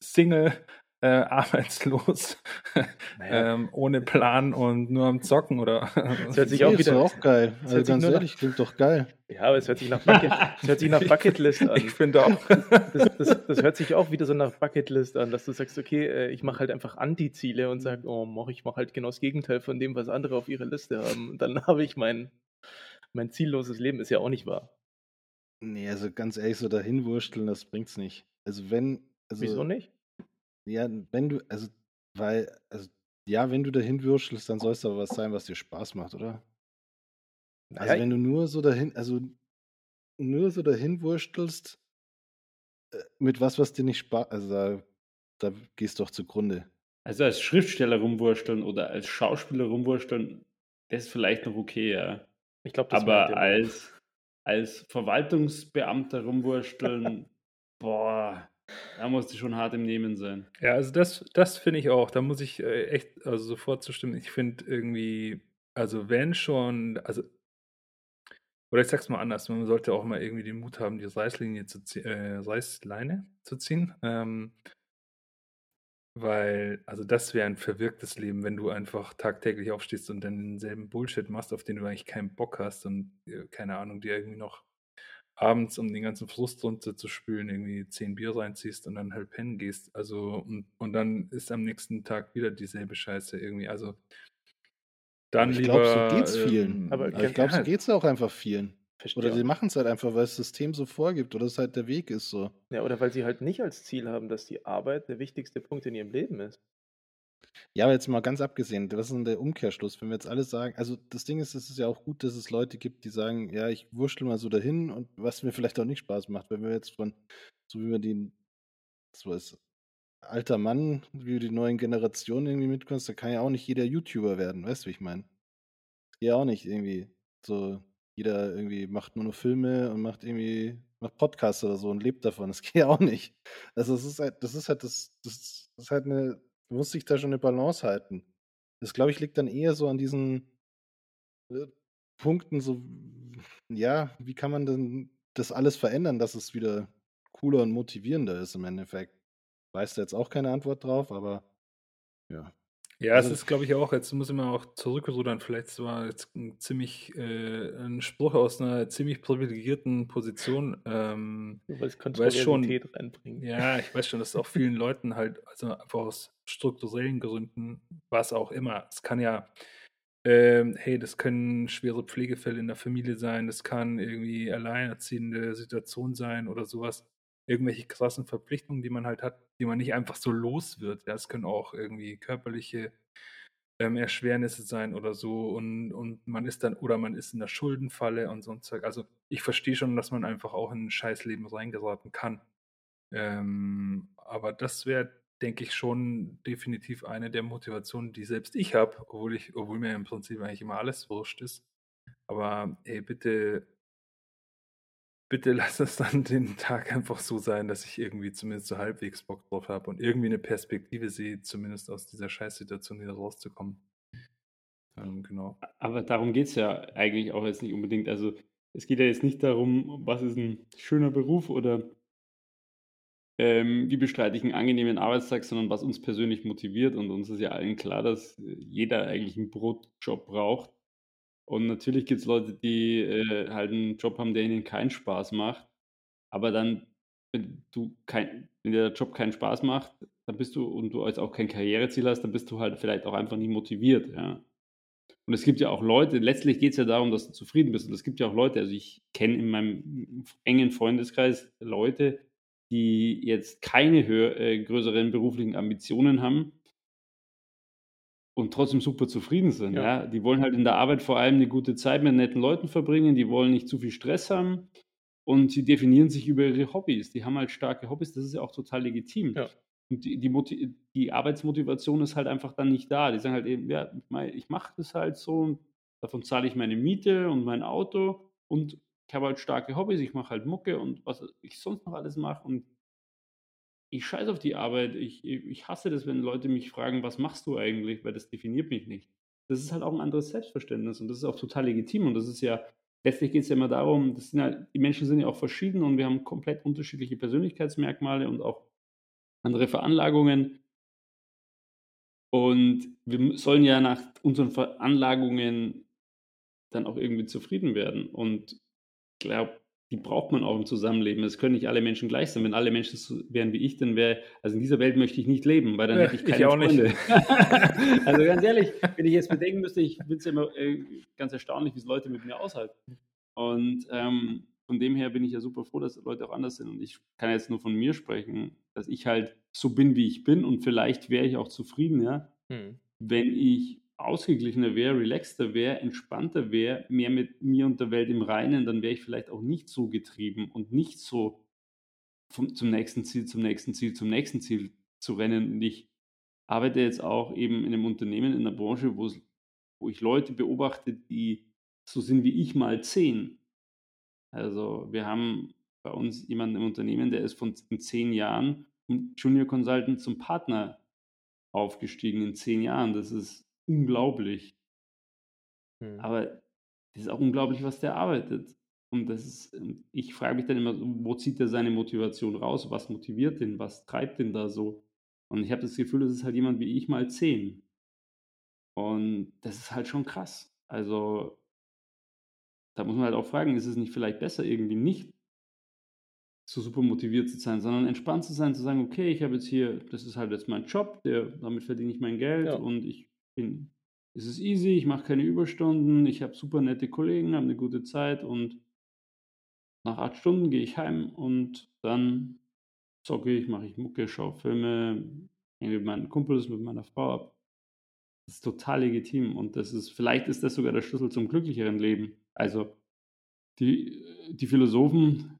D: Single, äh, arbeitslos, *laughs* naja. ähm, ohne Plan und nur am Zocken oder.
B: Das hört *laughs* sich auch wieder auch geil. Also ganz ehrlich, klingt doch geil.
C: Ja, aber es hört sich nach, Bucket, es hört sich nach Bucketlist *laughs* an.
D: Ich finde auch.
C: Das, das, das, hört sich auch wieder so nach Bucketlist an, dass du sagst, okay, äh, ich mache halt einfach Anti-Ziele und sage, oh, ich mache halt genau das Gegenteil von dem, was andere auf ihre Liste haben. Und dann habe ich mein, mein zielloses Leben, ist ja auch nicht wahr.
B: Nee, also ganz ehrlich, so dahinwursteln, das bringt's nicht. Also wenn. Also,
C: Wieso nicht?
B: Ja, wenn du, also, weil, also, ja, wenn du dahin würstelst, dann soll es aber was sein, was dir Spaß macht, oder? Also, wenn du nur so dahin, also, nur so dahin wurstelst, äh, mit was, was dir nicht Spaß, also, da, da gehst du doch zugrunde.
E: Also, als Schriftsteller rumwursteln oder als Schauspieler rumwursteln, das ist vielleicht noch okay, ja.
C: Ich glaube,
E: Aber als, als Verwaltungsbeamter rumwursteln, *laughs* boah, da musst du schon hart im Nehmen sein.
D: Ja, also das, das finde ich auch. Da muss ich äh, echt also sofort zustimmen. Ich finde irgendwie, also wenn schon, also oder ich sag's mal anders, man sollte auch mal irgendwie den Mut haben, die Reißlinie zu äh, Reißleine zu ziehen. Ähm, weil, also das wäre ein verwirktes Leben, wenn du einfach tagtäglich aufstehst und dann denselben Bullshit machst, auf den du eigentlich keinen Bock hast und äh, keine Ahnung, dir irgendwie noch abends, um den ganzen Frust runterzuspülen, irgendwie zehn Bier reinziehst und dann halt pennen gehst. Also, und, und dann ist am nächsten Tag wieder dieselbe Scheiße irgendwie. Also, dann
B: ich
D: glaube,
B: so geht's vielen. Ähm, aber, aber ich glaube, so geht's auch einfach vielen. Verstehe oder sie machen es halt einfach, weil das System so vorgibt oder es halt der Weg ist so.
C: Ja, oder weil sie halt nicht als Ziel haben, dass die Arbeit der wichtigste Punkt in ihrem Leben ist.
B: Ja, aber jetzt mal ganz abgesehen, was ist denn der Umkehrschluss, wenn wir jetzt alle sagen, also das Ding ist, es ist ja auch gut, dass es Leute gibt, die sagen, ja, ich wurschtel mal so dahin und was mir vielleicht auch nicht Spaß macht, wenn wir jetzt von, so wie wir die, so ist, alter Mann, wie die neuen Generationen irgendwie mitkommst, da kann ja auch nicht jeder YouTuber werden, weißt du, wie ich meine? Ja, auch nicht irgendwie so, jeder irgendwie macht nur noch Filme und macht irgendwie, macht Podcasts oder so und lebt davon, *laughs* das geht ja auch nicht. Also es ist halt, das ist halt das, das ist halt eine Du musst dich da schon eine Balance halten. Das, glaube ich, liegt dann eher so an diesen äh, Punkten, so, ja, wie kann man denn das alles verändern, dass es wieder cooler und motivierender ist im Endeffekt? Weißt du jetzt auch keine Antwort drauf, aber ja.
D: Ja, also, es ist, glaube ich, auch, jetzt muss ich mal auch zurückrudern, vielleicht war jetzt ein ziemlich äh, ein Spruch aus einer ziemlich privilegierten Position. Ähm,
C: du willst schon, reinbringen.
D: Ja, ich weiß schon, dass auch vielen Leuten halt, also einfach aus strukturellen Gründen, was auch immer, es kann ja, ähm, hey, das können schwere Pflegefälle in der Familie sein, das kann irgendwie alleinerziehende Situation sein oder sowas irgendwelche krassen Verpflichtungen, die man halt hat, die man nicht einfach so los wird. Ja, es können auch irgendwie körperliche ähm, Erschwernisse sein oder so und, und man ist dann, oder man ist in der Schuldenfalle und so ein Zeug. Also ich verstehe schon, dass man einfach auch in ein Scheißleben reingeraten kann. Ähm, aber das wäre, denke ich, schon definitiv eine der Motivationen, die selbst ich habe, obwohl ich, obwohl mir im Prinzip eigentlich immer alles wurscht ist. Aber ey, bitte bitte lass es dann den Tag einfach so sein, dass ich irgendwie zumindest so halbwegs Bock drauf habe und irgendwie eine Perspektive sehe, zumindest aus dieser Scheißsituation wieder rauszukommen. Ähm, genau.
E: Aber darum geht es ja eigentlich auch jetzt nicht unbedingt. Also es geht ja jetzt nicht darum, was ist ein schöner Beruf oder ähm, wie bestreite ich einen angenehmen Arbeitstag, sondern was uns persönlich motiviert. Und uns ist ja allen klar, dass jeder eigentlich einen Brotjob braucht. Und natürlich gibt es Leute, die äh, halt einen Job haben, der ihnen keinen Spaß macht. Aber dann, wenn du kein, wenn der Job keinen Spaß macht, dann bist du und du jetzt auch kein Karriereziel hast, dann bist du halt vielleicht auch einfach nicht motiviert, ja. Und es gibt ja auch Leute, letztlich geht es ja darum, dass du zufrieden bist. Und es gibt ja auch Leute, also ich kenne in meinem engen Freundeskreis Leute, die jetzt keine höher, äh, größeren beruflichen Ambitionen haben, und trotzdem super zufrieden sind.
C: Ja.
E: Ja. Die wollen halt in der Arbeit vor allem eine gute Zeit mit netten Leuten verbringen, die wollen nicht zu viel Stress haben und sie definieren sich über ihre Hobbys. Die haben halt starke Hobbys, das ist ja auch total legitim.
C: Ja.
E: Und die, die, die Arbeitsmotivation ist halt einfach dann nicht da. Die sagen halt eben, ja, ich mache das halt so und davon zahle ich meine Miete und mein Auto und ich habe halt starke Hobbys, ich mache halt Mucke und was ich sonst noch alles mache und ich scheiße auf die Arbeit. Ich, ich hasse das, wenn Leute mich fragen, was machst du eigentlich, weil das definiert mich nicht. Das ist halt auch ein anderes Selbstverständnis und das ist auch total legitim und das ist ja, letztlich geht es ja immer darum, ja, die Menschen sind ja auch verschieden und wir haben komplett unterschiedliche Persönlichkeitsmerkmale und auch andere Veranlagungen. Und wir sollen ja nach unseren Veranlagungen dann auch irgendwie zufrieden werden. Und ich glaube, die braucht man auch im Zusammenleben. Es können nicht alle Menschen gleich sein. Wenn alle Menschen so wären wie ich, dann wäre, also in dieser Welt möchte ich nicht leben, weil dann
C: Ja,
E: hätte ich
C: ich
E: keine
C: auch nicht.
E: Freunde. *laughs* also ganz ehrlich, wenn ich jetzt bedenken müsste, ich finde es ja immer äh, ganz erstaunlich, wie es Leute mit mir aushalten. Und ähm, von dem her bin ich ja super froh, dass Leute auch anders sind. Und ich kann jetzt nur von mir sprechen, dass ich halt so bin, wie ich bin. Und vielleicht wäre ich auch zufrieden, ja,
C: Hm.
E: wenn ich ausgeglichener wäre, relaxter wäre, entspannter wäre, mehr mit mir und der Welt im Reinen, dann wäre ich vielleicht auch nicht so getrieben und nicht so vom, zum nächsten Ziel, zum nächsten Ziel, zum nächsten Ziel zu rennen. Und ich arbeite jetzt auch eben in einem Unternehmen, in einer Branche, wo, wo ich Leute beobachte, die so sind wie ich mal zehn. Also wir haben bei uns jemanden im Unternehmen, der ist von zehn Jahren Junior Consultant zum Partner aufgestiegen in zehn Jahren. Das ist unglaublich.
C: Hm.
E: Aber es ist auch unglaublich, was der arbeitet. Und das ist, ich frage mich dann immer, wo zieht er seine Motivation raus? Was motiviert den? Was treibt den da so? Und ich habe das Gefühl, das ist halt jemand wie ich mal zehn. Und das ist halt schon krass. Also, da muss man halt auch fragen, ist es nicht vielleicht besser, irgendwie nicht so super motiviert zu sein, sondern entspannt zu sein, zu sagen, okay, ich habe jetzt hier, das ist halt jetzt mein Job, der, damit verdiene ich mein Geld
C: Ja.
E: und ich bin, es ist easy, ich mache keine Überstunden, ich habe super nette Kollegen, habe eine gute Zeit und nach acht Stunden gehe ich heim und dann zocke ich, mache ich Mucke, schaue Filme, hänge mit meinen Kumpels, mit meiner Frau ab. Das ist total legitim und das ist, vielleicht ist das sogar der Schlüssel zum glücklicheren Leben. Also die, die Philosophen,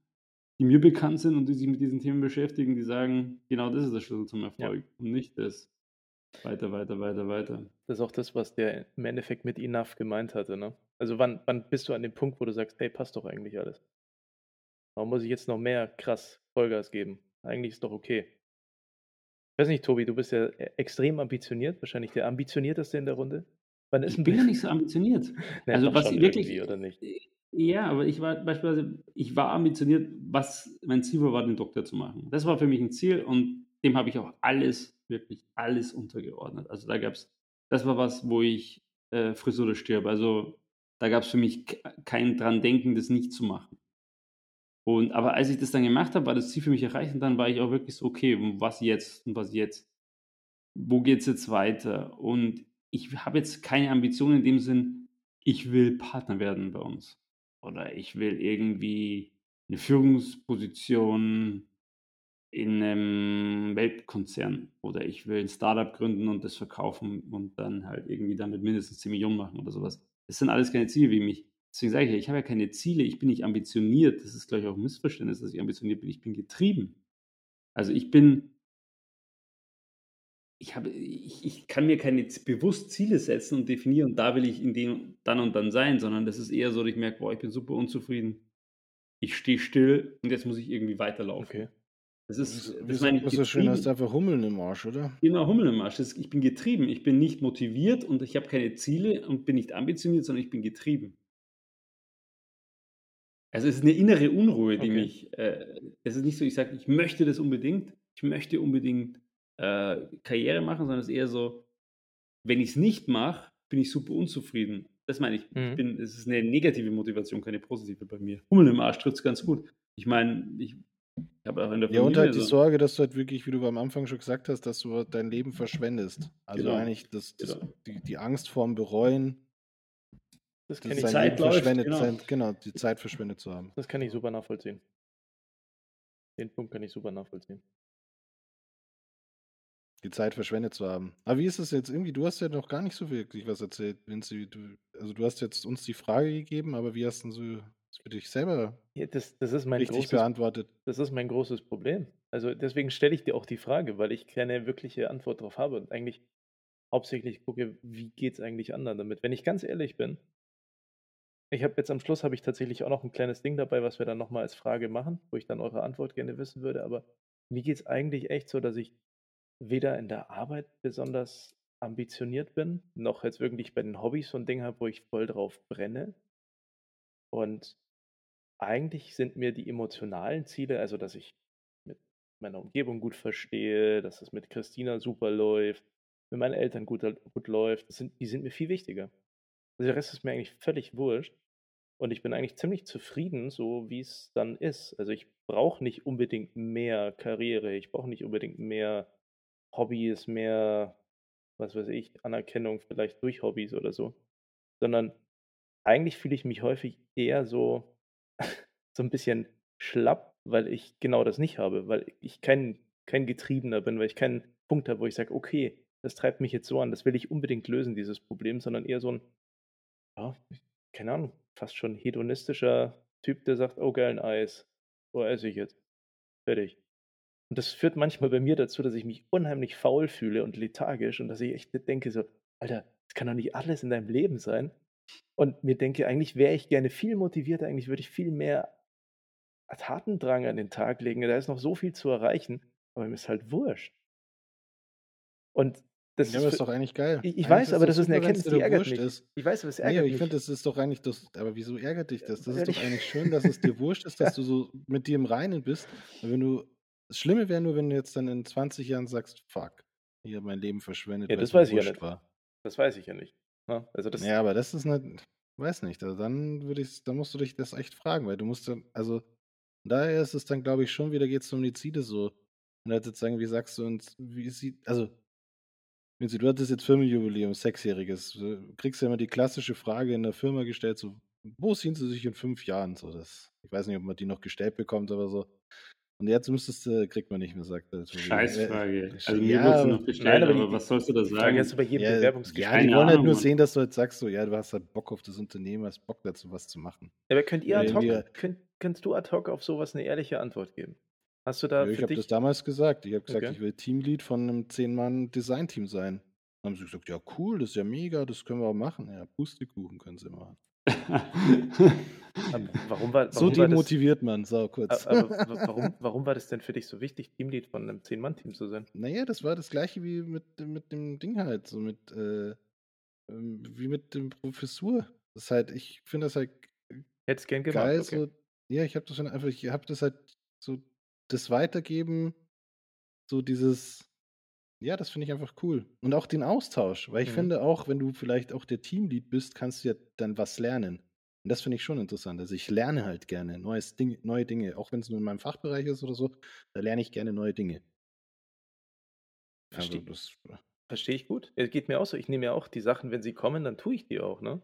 E: die mir bekannt sind und die sich mit diesen Themen beschäftigen, die sagen, genau das ist der Schlüssel zum Erfolg und nicht das weiter, weiter, weiter, weiter.
C: Das ist auch das, was der im Endeffekt mit Enough gemeint hatte. Ne? Also wann, wann bist du an dem Punkt, wo du sagst, hey, passt doch eigentlich alles? Warum muss ich jetzt noch mehr krass Vollgas geben? Eigentlich ist doch okay. Ich weiß nicht, Tobi, du bist ja e- extrem ambitioniert, wahrscheinlich der ambitionierteste in der Runde. Wann ist
E: Ich
C: ein
E: bin ja nicht so ambitioniert. *laughs*
C: Nee,
E: also was wirklich-
C: irgendwie, oder nicht?
E: Ja, aber ich war beispielsweise, ich war ambitioniert, was mein Ziel war, war, den Doktor zu machen. Das war für mich ein Ziel und dem habe ich auch alles, wirklich alles untergeordnet. Also da gab es, das war was, wo ich äh, friss oder stirb. Also da gab es für mich ke- kein dran denken, das nicht zu machen. Und aber als ich das dann gemacht habe, war das Ziel für mich erreicht und dann war ich auch wirklich so, okay, was jetzt und was jetzt? Wo geht es jetzt weiter? Und ich habe jetzt keine Ambition in dem Sinn, ich will Partner werden bei uns. Oder ich will irgendwie eine Führungsposition in einem Weltkonzern. Oder ich will ein Startup gründen und das verkaufen und dann halt irgendwie damit mindestens 10 Millionen machen oder sowas. Das sind alles keine Ziele wie mich. Deswegen sage ich ja, ich habe ja keine Ziele, ich bin nicht ambitioniert. Das ist, glaube ich, auch ein Missverständnis, dass ich ambitioniert bin. Ich bin getrieben. Also ich bin, ich, habe, ich, ich kann mir keine bewusst Ziele setzen und definieren, da will ich in dem dann und dann sein, sondern das ist eher so, dass ich merke, boah, ich bin super unzufrieden. Ich stehe still und jetzt muss ich irgendwie weiterlaufen.
C: Okay.
E: Das
B: Das
E: ist, das
B: wie
E: meine ich
B: so schön, hast du einfach Hummeln im Arsch, oder?
E: Genau, Hummel im Arsch. Das Ich bin getrieben. Ich bin nicht motiviert und ich habe keine Ziele und bin nicht ambitioniert, sondern ich bin getrieben. Also es ist eine innere Unruhe, die
C: Okay.
E: mich. Äh, es ist nicht so, ich sage, ich möchte das unbedingt, ich möchte unbedingt äh, Karriere machen, sondern es ist eher so, wenn ich es nicht mache, bin ich super unzufrieden. Das meine ich.
C: Mhm.
E: ich bin, es ist eine negative Motivation, keine positive bei mir. Hummel im Arsch trifft es ganz gut. Ich meine, ich habe auch in der
B: Ja, und halt die
E: so-
B: Sorge, dass du halt wirklich, wie du am Anfang schon gesagt hast, dass du dein Leben verschwendest. Also
E: Genau.
B: eigentlich das, das,
E: Genau.
B: die, die Angst vorm Bereuen,
C: Das kann, ich,
E: Zeit läuft,
B: verschwendet,
E: genau.
B: sein, genau, die Zeit verschwendet zu haben.
C: das kann ich super nachvollziehen. Den Punkt kann ich super nachvollziehen.
B: die Zeit verschwendet zu haben. Aber wie ist es jetzt irgendwie? Du hast ja noch gar nicht so wirklich was erzählt, Vinci. Du, also du hast jetzt uns die Frage gegeben, aber wie hast du so das für dich selber
C: Ja, das, das ist mein
B: richtig
C: großes,
B: beantwortet?
C: das ist mein großes Problem. Also deswegen stelle ich dir auch die Frage, weil ich keine wirkliche Antwort darauf habe und eigentlich hauptsächlich gucke, wie geht es eigentlich anderen damit. Wenn ich ganz ehrlich bin, ich habe jetzt am Schluss habe ich tatsächlich auch noch ein kleines Ding dabei, was wir dann nochmal als Frage machen, wo ich dann eure Antwort gerne wissen würde. Aber mir geht es eigentlich echt so, dass ich weder in der Arbeit besonders ambitioniert bin, noch jetzt wirklich bei den Hobbys so ein Ding habe, wo ich voll drauf brenne. Und eigentlich sind mir die emotionalen Ziele, also dass ich mit meiner Umgebung gut verstehe, dass es mit Christina super läuft, mit meinen Eltern gut, gut läuft, sind, die sind mir viel wichtiger. Also der Rest ist mir eigentlich völlig wurscht. Und ich bin eigentlich ziemlich zufrieden, so wie es dann ist. Also ich brauche nicht unbedingt mehr Karriere, ich brauche nicht unbedingt mehr Hobbys, mehr, was weiß ich, Anerkennung vielleicht durch Hobbys oder so. Sondern eigentlich fühle ich mich häufig eher so, so ein bisschen schlapp, weil ich genau das nicht habe, weil ich kein, kein Getriebener bin, weil ich keinen Punkt habe, wo ich sage, okay, das treibt mich jetzt so an, das will ich unbedingt lösen, dieses Problem, sondern eher so ein, ja, keine Ahnung, fast schon hedonistischer Typ, der sagt, oh geil, ein Eis. Oh, esse ich jetzt. Fertig. Und das führt manchmal bei mir dazu, dass ich mich unheimlich faul fühle und lethargisch und dass ich echt denke so, Alter, das kann doch nicht alles in deinem Leben sein. Und mir denke, eigentlich wäre ich gerne viel motivierter, eigentlich würde ich viel mehr Tatendrang an den Tag legen. Da ist noch so viel zu erreichen, aber mir ist halt wurscht. Und das
B: Ja,
C: ist
B: aber ist doch eigentlich geil.
C: ich, ich weiß, aber das ist eine Erkenntnis, die ärgert
B: wurscht
C: mich.
B: ist.
C: Ich weiß, aber es
B: Nee,
C: ärgert
B: aber ich finde, das ist doch eigentlich das. Aber wieso ärgert dich das? Das ist doch
C: ich-
B: eigentlich schön, *laughs* dass es dir wurscht ist, dass du so mit dir im Reinen bist. Wenn du. Das Schlimme wäre nur, wenn du jetzt dann in 20 Jahren sagst, fuck, ich habe mein Leben verschwendet,
C: Ja,
B: weil
C: das weiß ich ja nicht.
B: war.
C: Das weiß ich ja nicht. ne? Also das,
B: Ja, aber das ist nicht. Weiß nicht. Also dann würde ich, dann musst du dich das echt fragen, weil du musst dann, also daher ist es dann, glaube ich, schon wieder geht es um die Ziele so. Und halt jetzt sagen, wie sagst du uns, wie sieht, also du hattest jetzt Firmenjubiläum, sechsjähriges. Du kriegst ja immer die klassische Frage in der Firma gestellt, so, wo sehen sie sich in fünf Jahren? So, das, ich weiß nicht, ob man die noch gestellt bekommt, aber so. Und jetzt müsstest du, kriegt man nicht mehr, sagt der Tobi.
E: Scheißfrage.
B: Äh,
E: Also mir
B: ja,
E: wurde sie noch gestellt,
C: Nein, aber
E: aber,
C: die-
E: was sollst du da sagen?
C: du bei jedem
B: ja,
C: Bewerbungsgespräch.
B: ja, die wollen halt nur
E: Mann.
B: sehen, dass du jetzt sagst, so, ja, du hast halt Bock auf das Unternehmen, hast Bock dazu, was zu machen.
C: Aber könnt ihr ad hoc, könnt, kannst du ad hoc auf sowas eine ehrliche Antwort geben? Hast du da
B: Ja, ich habe das damals gesagt. Ich habe gesagt,
C: Okay.
B: ich will Teamlead von einem 10-Mann-Design-Team sein. Dann haben sie gesagt, ja cool, das ist ja mega, das können wir auch machen. Ja, Pustekuchen können sie machen.
C: Warum war,
B: So
C: warum war das,
B: demotiviert man, sau kurz. *laughs*
C: warum, warum war das denn für dich so wichtig, Teamlead von einem Zehn-Mann-Team zu sein?
B: Naja, das war das gleiche wie mit, mit dem Ding halt, so mit, äh, ähm, wie mit dem Professur. Das ist halt, ich finde das halt
C: Hättest gern gemacht,
B: geil,
C: okay.
B: so, ja, ich habe das schon einfach, ich habe das halt so, das Weitergeben, so dieses, ja, das finde ich einfach cool. Und auch den Austausch, weil ich
C: Mhm.
B: finde auch, wenn du vielleicht auch der Teamlead bist, kannst du ja dann was lernen. Und das finde ich schon interessant. Also ich lerne halt gerne neues Ding, neue Dinge, auch wenn es nur in meinem Fachbereich ist oder so, da lerne ich gerne neue Dinge. Also
C: Verstehe
B: das,
C: versteh ich gut. Es geht mir auch so. Ich nehme ja auch die Sachen, wenn sie kommen, dann tue ich die auch, ne?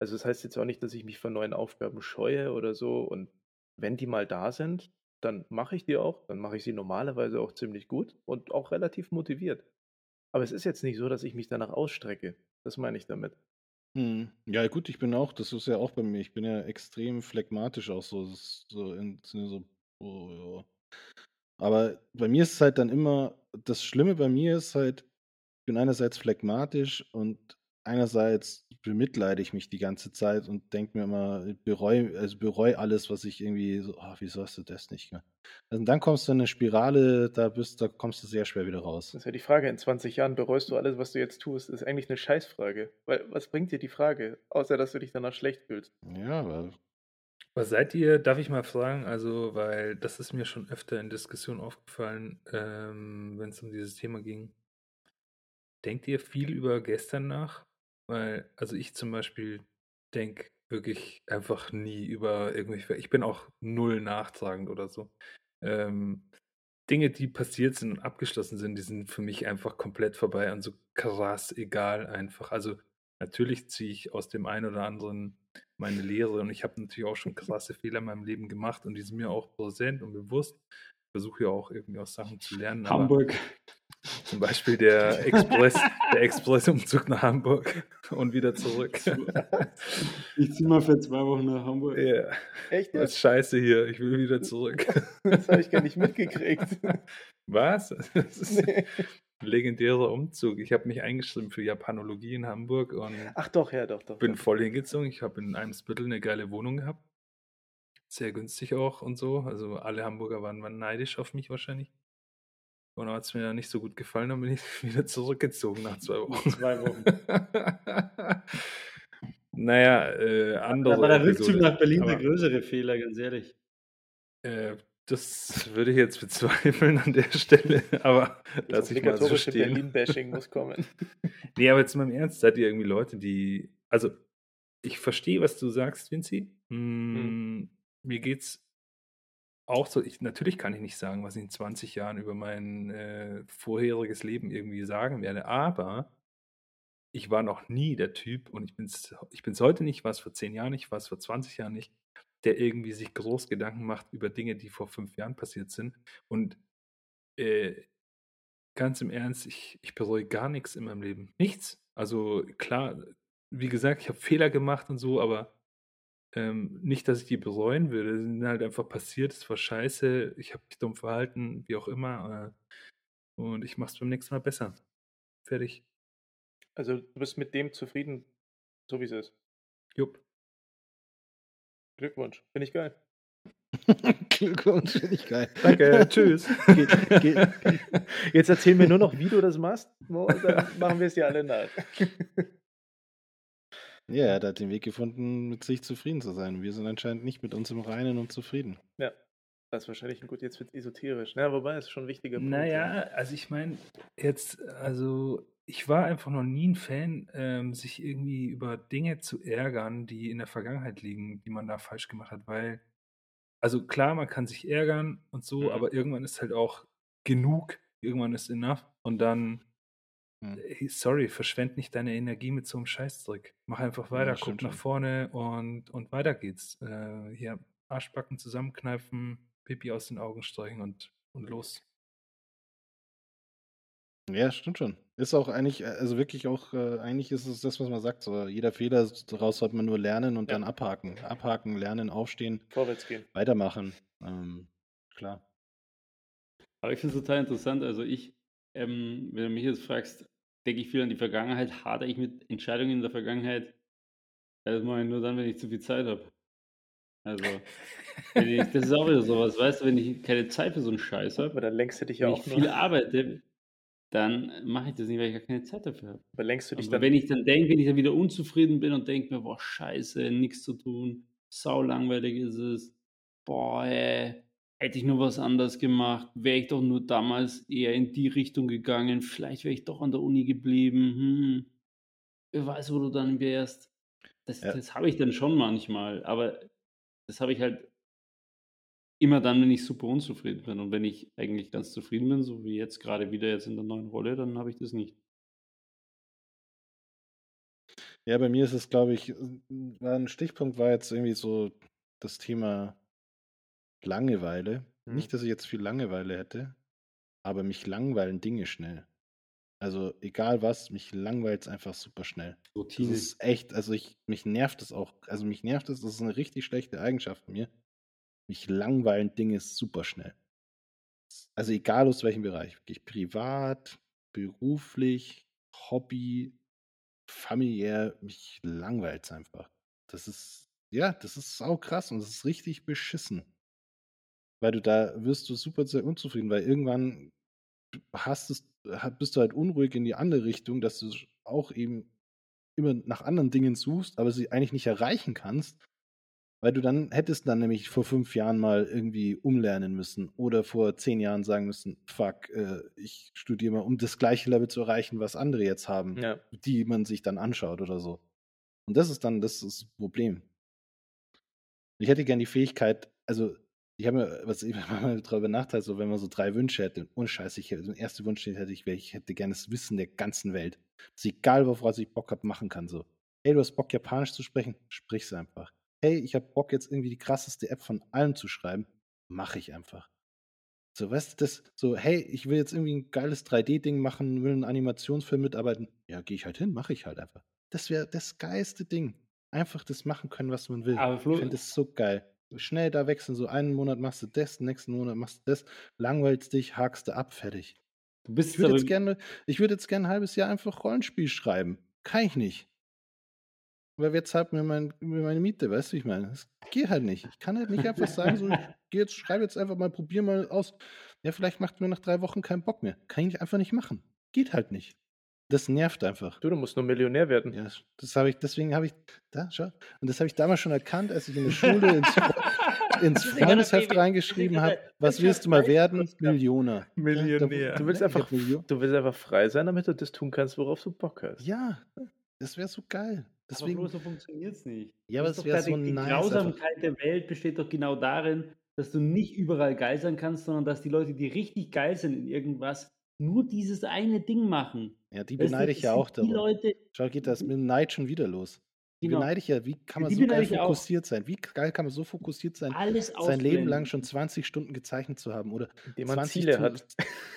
C: Also das heißt jetzt auch nicht, dass ich mich vor neuen Aufgaben scheue oder so. Und wenn die mal da sind, dann mache ich die auch. Dann mache ich sie normalerweise auch ziemlich gut und auch relativ motiviert. Aber es ist jetzt nicht so, dass ich mich danach ausstrecke. Das meine ich damit.
B: Hm. Ja, gut, ich bin auch, das ist ja auch bei mir, ich bin ja extrem phlegmatisch auch so, so in so, oh, ja. Aber bei mir ist es halt dann immer, das Schlimme bei mir ist halt, ich bin einerseits phlegmatisch und einerseits bemitleide ich mich die ganze Zeit und denke mir immer, bereue, also bereue alles, was ich irgendwie so, ah, wieso hast du das nicht gemacht? Also und dann kommst du in eine Spirale, da bist, da kommst du sehr schwer wieder raus.
C: Das ist ja die Frage, in 20 Jahren bereust du alles, was du jetzt tust, ist eigentlich eine Scheißfrage. Weil was bringt dir die Frage, außer dass du dich danach schlecht fühlst?
B: Ja, aber
D: Was seid ihr, darf ich mal fragen, also, weil das ist mir schon öfter in Diskussionen aufgefallen, ähm, wenn es um dieses Thema ging. Denkt ihr viel über gestern nach? Weil, also ich zum Beispiel denke wirklich einfach nie über irgendwelche, ich bin auch null nachtragend oder so. Ähm, Dinge, die passiert sind und abgeschlossen sind, die sind für mich einfach komplett vorbei und so krass egal einfach. Also natürlich ziehe ich aus dem einen oder anderen meine Lehre und ich habe natürlich auch schon *laughs* krasse Fehler in meinem Leben gemacht und die sind mir auch präsent und bewusst. Versuche ja auch irgendwie aus Sachen zu lernen.
E: Hamburg.
D: Zum Beispiel der Express, *laughs* der Expressumzug nach Hamburg und wieder zurück.
E: Ich ziehe mal für zwei Wochen nach Hamburg.
D: Ja,
C: Echt?
D: das ist scheiße hier. Ich will wieder zurück.
C: Das habe ich gar nicht mitgekriegt.
D: Was? Das ist
C: Nee.
D: ein legendärer Umzug. Ich habe mich eingeschrieben für Japanologie in Hamburg und
C: Ach doch, ja, doch, doch.
D: bin
C: doch.
D: voll hingezogen. Ich habe in Eimsbüttel eine geile Wohnung gehabt. Sehr günstig auch und so. Also alle Hamburger waren, waren neidisch auf mich wahrscheinlich. Und dann hat es mir nicht so gut gefallen, dann bin ich *laughs* wieder zurückgezogen nach zwei Wochen.
C: Zwei Wochen. *laughs*
D: naja, äh, andere.
E: Da war der Rückzug nach Berlin der
D: Aber,
E: größere Fehler, ganz ehrlich.
D: Äh, das würde ich jetzt bezweifeln an der Stelle, *laughs* aber
C: Das
D: lass ich mal so stehen.
C: Berlin-Bashing muss kommen.
D: Nee, aber jetzt mal im Ernst, seid ihr irgendwie Leute, die. Also, ich verstehe, was du sagst, Vinci. Mm, Mir geht's auch so. Ich, natürlich kann ich nicht sagen, was ich in 20 Jahren über mein äh, vorheriges Leben irgendwie sagen werde, aber ich war noch nie der Typ und ich bin's, ich bin's heute nicht, war es vor 10 Jahren nicht, war es vor 20 Jahren nicht, der irgendwie sich groß Gedanken macht über Dinge, die vor fünf Jahren passiert sind. Und äh, ganz im Ernst, ich, ich bereue gar nichts in meinem Leben. Nichts. Also klar, wie gesagt, ich habe Fehler gemacht und so, aber ähm, nicht, dass ich die bereuen würde. Sie sind halt einfach passiert, es war scheiße, ich habe mich dumm verhalten, wie auch immer. Äh, und ich mache es beim nächsten Mal besser. Fertig.
C: Also du bist mit dem zufrieden, so wie es ist.
D: Jupp.
C: Glückwunsch. Finde ich geil. *laughs*
B: Glückwunsch, finde ich geil.
D: Danke, *laughs* tschüss.
B: Geht, geht,
C: Jetzt erzähl mir nur noch, wie du das machst. Dann *laughs* machen wir es dir alle nach.
B: Ja, er hat den Weg gefunden, mit sich zufrieden zu sein. Wir sind anscheinend nicht mit uns im Reinen und zufrieden.
C: Ja. Das ist wahrscheinlich ein gut, jetzt wird esoterisch. Na, wobei, ist schon ein wichtiger Punkt.
D: Naja, also ich meine, jetzt, also ich war einfach noch nie ein Fan, ähm, sich irgendwie über Dinge zu ärgern, die in der Vergangenheit liegen, die man da falsch gemacht hat, weil, also klar, man kann sich ärgern und so,
C: Mhm.
D: aber irgendwann ist halt auch genug, irgendwann ist enough und dann,
B: Hm.
D: sorry, verschwend nicht deine Energie mit so einem Scheißdreck. Mach einfach
B: Ja,
D: weiter, guck
B: stimmt
D: nach
B: schon.
D: vorne und, und weiter geht's. Äh, hier Arschbacken zusammenkneifen, Pipi aus den Augen streichen und, und los.
B: Ja, stimmt schon. Ist auch eigentlich, äh, also wirklich auch, äh, eigentlich ist es das, was man sagt. So, jeder Fehler, daraus sollte man nur lernen und
C: Ja.
B: dann abhaken. Abhaken, lernen, aufstehen,
C: Vorwärts gehen.
B: weitermachen. Ähm, klar.
E: Aber ich finde es total interessant. Also ich, ähm, wenn du mich jetzt fragst, denke ich viel an die Vergangenheit, hadere ich mit Entscheidungen in der Vergangenheit. Das mache ich nur dann, wenn ich zu viel Zeit habe. Also, ich, das ist auch wieder sowas, weißt du, wenn ich keine Zeit für so einen Scheiß habe,
C: dann lenkst du dich ja
E: wenn ich
C: auch
E: viel
C: nur.
E: arbeite, dann mache ich das nicht, weil ich gar keine Zeit dafür habe.
C: Aber lenkst du dich
E: Aber
C: dann.
E: wenn ich dann denke, wenn ich dann wieder unzufrieden bin und denke mir, boah, scheiße, nichts zu tun, sau langweilig ist es, boah, ey, hätte ich nur was anderes gemacht, wäre ich doch nur damals eher in die Richtung gegangen, vielleicht wäre ich doch an der Uni geblieben, hm, wer weiß, wo du dann wärst. Das,
B: Ja.
E: das habe ich dann schon manchmal, aber das habe ich halt immer dann, wenn ich super unzufrieden bin. Und wenn ich eigentlich ganz zufrieden bin, so wie jetzt gerade wieder jetzt in der neuen Rolle, dann habe ich das nicht.
B: Ja, bei mir ist es, glaube ich, ein Stichpunkt war jetzt irgendwie so das Thema Langeweile.
C: Mhm.
B: Nicht, dass ich jetzt viel Langeweile hätte, aber mich langweilen Dinge schnell. Also egal was, mich langweilt es einfach super schnell. Das
E: Routine.
B: ist echt, also ich, mich nervt es auch. Also mich nervt es, das ist eine richtig schlechte Eigenschaft von mir. Mich langweilen Dinge super schnell. Also egal aus welchem Bereich. Wirklich privat, beruflich, Hobby, familiär, mich langweilt es einfach. Das ist, ja, das ist sau krass und das ist richtig beschissen. Weil du da wirst du super sehr unzufrieden, weil irgendwann hast es, bist du halt unruhig in die andere Richtung, dass du auch eben immer nach anderen Dingen suchst, aber sie eigentlich nicht erreichen kannst, weil du dann hättest dann nämlich vor fünf Jahren mal irgendwie umlernen müssen oder vor zehn Jahren sagen müssen, fuck, äh, ich studiere mal, um das gleiche Level zu erreichen, was andere jetzt haben,
C: Ja.
B: die man sich dann anschaut oder so. Und das ist dann das, ist das Problem. Ich hätte gern die Fähigkeit, also ich habe mir, was ich *laughs* mal darüber nachgedacht, so wenn man so drei Wünsche hätte, ohne Scheiß, ich hätte, der erste Wunsch, den hätte ich, wäre, ich hätte gerne das Wissen der ganzen Welt. Dass ich, egal, worauf ich Bock habe, machen kann. So, hey, du hast Bock, Japanisch zu sprechen, sprich's einfach. Hey, ich habe Bock, jetzt irgendwie die krasseste App von allen zu schreiben, mache ich einfach. So, weißt du, das, so, hey, ich will jetzt irgendwie ein geiles 3D-Ding machen, will einen Animationsfilm mitarbeiten. Ja, gehe ich halt hin, mache ich halt einfach. Das wäre das geilste Ding. Einfach das machen können, was man will.
E: Aber Flo,
B: Ich finde das so geil. Schnell da wechseln, so einen Monat machst du das, nächsten Monat machst du das, langweilst dich, hakst du ab, fertig.
E: du bist
B: Ich würde jetzt gerne, ich würde jetzt gerne ein halbes Jahr einfach Rollenspiel schreiben. Kann ich nicht. Weil wer zahlt mir, mein, mir meine Miete, weißt du, wie ich meine? Das geht halt nicht. Ich kann halt nicht einfach sagen, so, ich *laughs* geh jetzt, schreibe jetzt einfach mal, probier mal aus. Ja, vielleicht macht mir nach drei Wochen keinen Bock mehr. Kann ich einfach nicht machen. Geht halt nicht. Das nervt einfach.
C: Du, du musst nur Millionär werden.
B: Ja, das habe ich, deswegen habe ich, da, schau. Und das habe ich damals schon erkannt, als ich in der Schule ins, *laughs* ins Freundesheft reingeschrieben habe, *laughs* was willst du mal werden? Millioner.
D: Millionär.
C: Du willst
B: Ja,
C: einfach, du willst einfach frei sein, damit du das tun kannst, worauf du Bock hast.
B: Ja, das wäre so geil.
E: aber
B: Deswegen,
E: Flo, so funktioniert es nicht.
B: Ja, aber
E: Das
B: es
E: ist doch
B: wär
E: da
B: so
E: die, die
B: nice
E: Grausamkeit der Welt besteht doch genau darin, dass du nicht überall geil sein kannst, sondern dass die Leute, die richtig geil sind in irgendwas, nur dieses eine Ding machen.
B: ja, die
E: du,
B: beneide ich ja auch
E: Die
B: darum.
E: Leute,
B: Schau, geht das mit dem Neid schon wieder los. Die
E: genau,
B: beneide ich ja. Wie kann man
E: Die
B: so geil
E: ich auch.
B: fokussiert sein? Wie geil kann man so fokussiert sein,
E: alles
B: sein Leben lang
E: ausblenden.
B: schon 20 Stunden gezeichnet zu haben oder
C: Indem man
B: 20
C: Ziele
B: zu-
C: hat.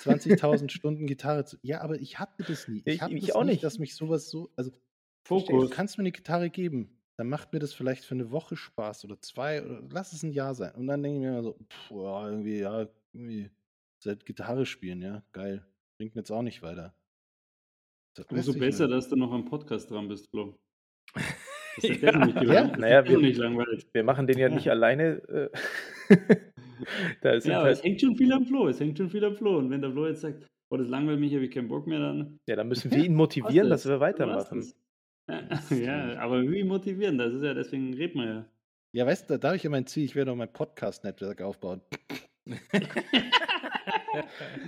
B: 20.000 Stunden Gitarre zu. Ja, aber ich hatte das nie. Ich,
C: Ich-
B: hatte
C: ich
B: das
C: auch
B: nicht,
C: nicht.
B: dass mich sowas so. Also, du
E: Fokus.
B: kannst mir eine Gitarre geben, dann macht mir das vielleicht für eine Woche Spaß oder zwei oder lass es ein Jahr sein. Und dann denke ich mir immer so, pff, ja, irgendwie, ja, irgendwie seit Gitarre spielen, ja, geil. Bringt mir jetzt auch nicht weiter. Das
E: Umso besser,
B: nicht.
E: dass du noch am Podcast dran bist, Flo. *laughs* Dass der
D: Ja.
E: Nicht
B: Ja,
C: naja, wir-
E: nicht langweilt.
C: Wir machen den ja
E: Ja.
C: nicht *laughs* alleine. Äh, *laughs* da ist
E: Ja, aber es
C: halt,
E: hängt schon viel am Flo. Es hängt schon viel am Flo. Und wenn der Flo jetzt sagt, oh, das langweilt mich, habe ich keinen Bock mehr, dann
C: ja, da müssen wir ihn motivieren, dass wir
E: Dann
C: weitermachen.
E: das. Ja, ja, aber wie motivieren? Das ist ja, deswegen reden wir ja.
B: Ja, weißt du, da, habe ich ja mein Ziel, ich werde auch mein Podcast-Netzwerk aufbauen.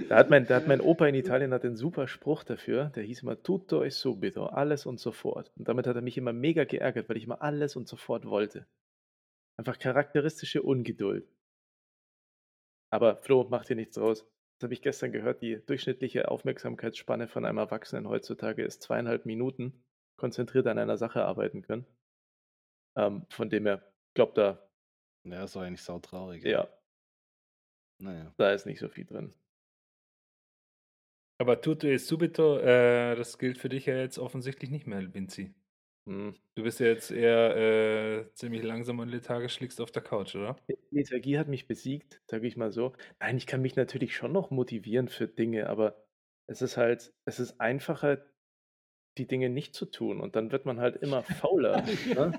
C: Da hat, mein, da hat mein Opa in Italien hat einen super Spruch dafür, der hieß immer tutto e subito, alles und sofort. Und damit hat er mich immer mega geärgert, weil ich immer alles und sofort wollte. Einfach charakteristische Ungeduld. Aber Flo, mach dir nichts draus. Das habe ich gestern gehört, die durchschnittliche Aufmerksamkeitsspanne von einem Erwachsenen heutzutage ist zweieinhalb Minuten, konzentriert an einer Sache arbeiten können. Ähm, von dem her, glaubt da,
B: Ja, ist doch eigentlich sautraurig.
C: ja,
B: Naja.
C: da ist nicht so viel drin.
D: Aber tutto e subito, äh, das gilt für dich ja jetzt offensichtlich nicht mehr, Vinci.
C: Hm.
D: Du bist ja jetzt eher äh, ziemlich langsam und lethargisch liegst auf der Couch, oder?
C: Lethargie hat mich besiegt, sage ich mal so. Nein, ich kann mich natürlich schon noch motivieren für Dinge, aber es ist halt, es ist einfacher, die Dinge nicht zu tun und dann wird man halt immer fauler. *laughs* ne?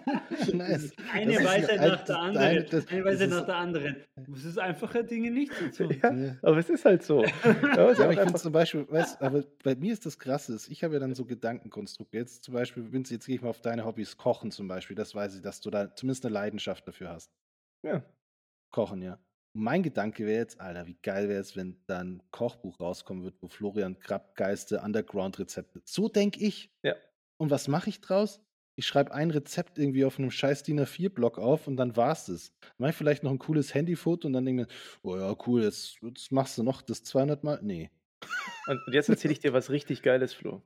B: Nice.
E: Eine Weisheit
B: ein-
E: nach der anderen.
B: eine- das-
E: Eine Weisheit nach der anderen. Es ist einfacher, Dinge nicht zu tun. *laughs*
C: Ja,
B: Ja.
C: aber es ist halt so. *laughs* Ja,
B: aber ich finde zum Beispiel, weißt, aber bei mir ist das Krasse, ist, ich habe ja dann so Gedankenkonstrukte. Jetzt zum Beispiel, Vince, jetzt gehe ich mal auf deine Hobbys, Kochen zum Beispiel. Das weiß ich, dass du da zumindest eine Leidenschaft dafür hast.
C: ja.
B: Kochen, ja. Und mein Gedanke wäre jetzt, Alter, wie geil wäre es, wenn da ein Kochbuch rauskommen wird, wo Florian Krapp geiste Underground-Rezepte. So denke ich.
C: Ja.
B: Und was mache ich draus? Ich schreibe ein Rezept irgendwie auf einem scheiß DIN A4-Block auf und dann war's das. Mache ich vielleicht noch ein cooles Handyfoto und dann denke ich, oh ja, cool, jetzt, jetzt machst du noch das 200 Mal? Nee.
C: Und und jetzt erzähle ich dir was richtig Geiles, Flo.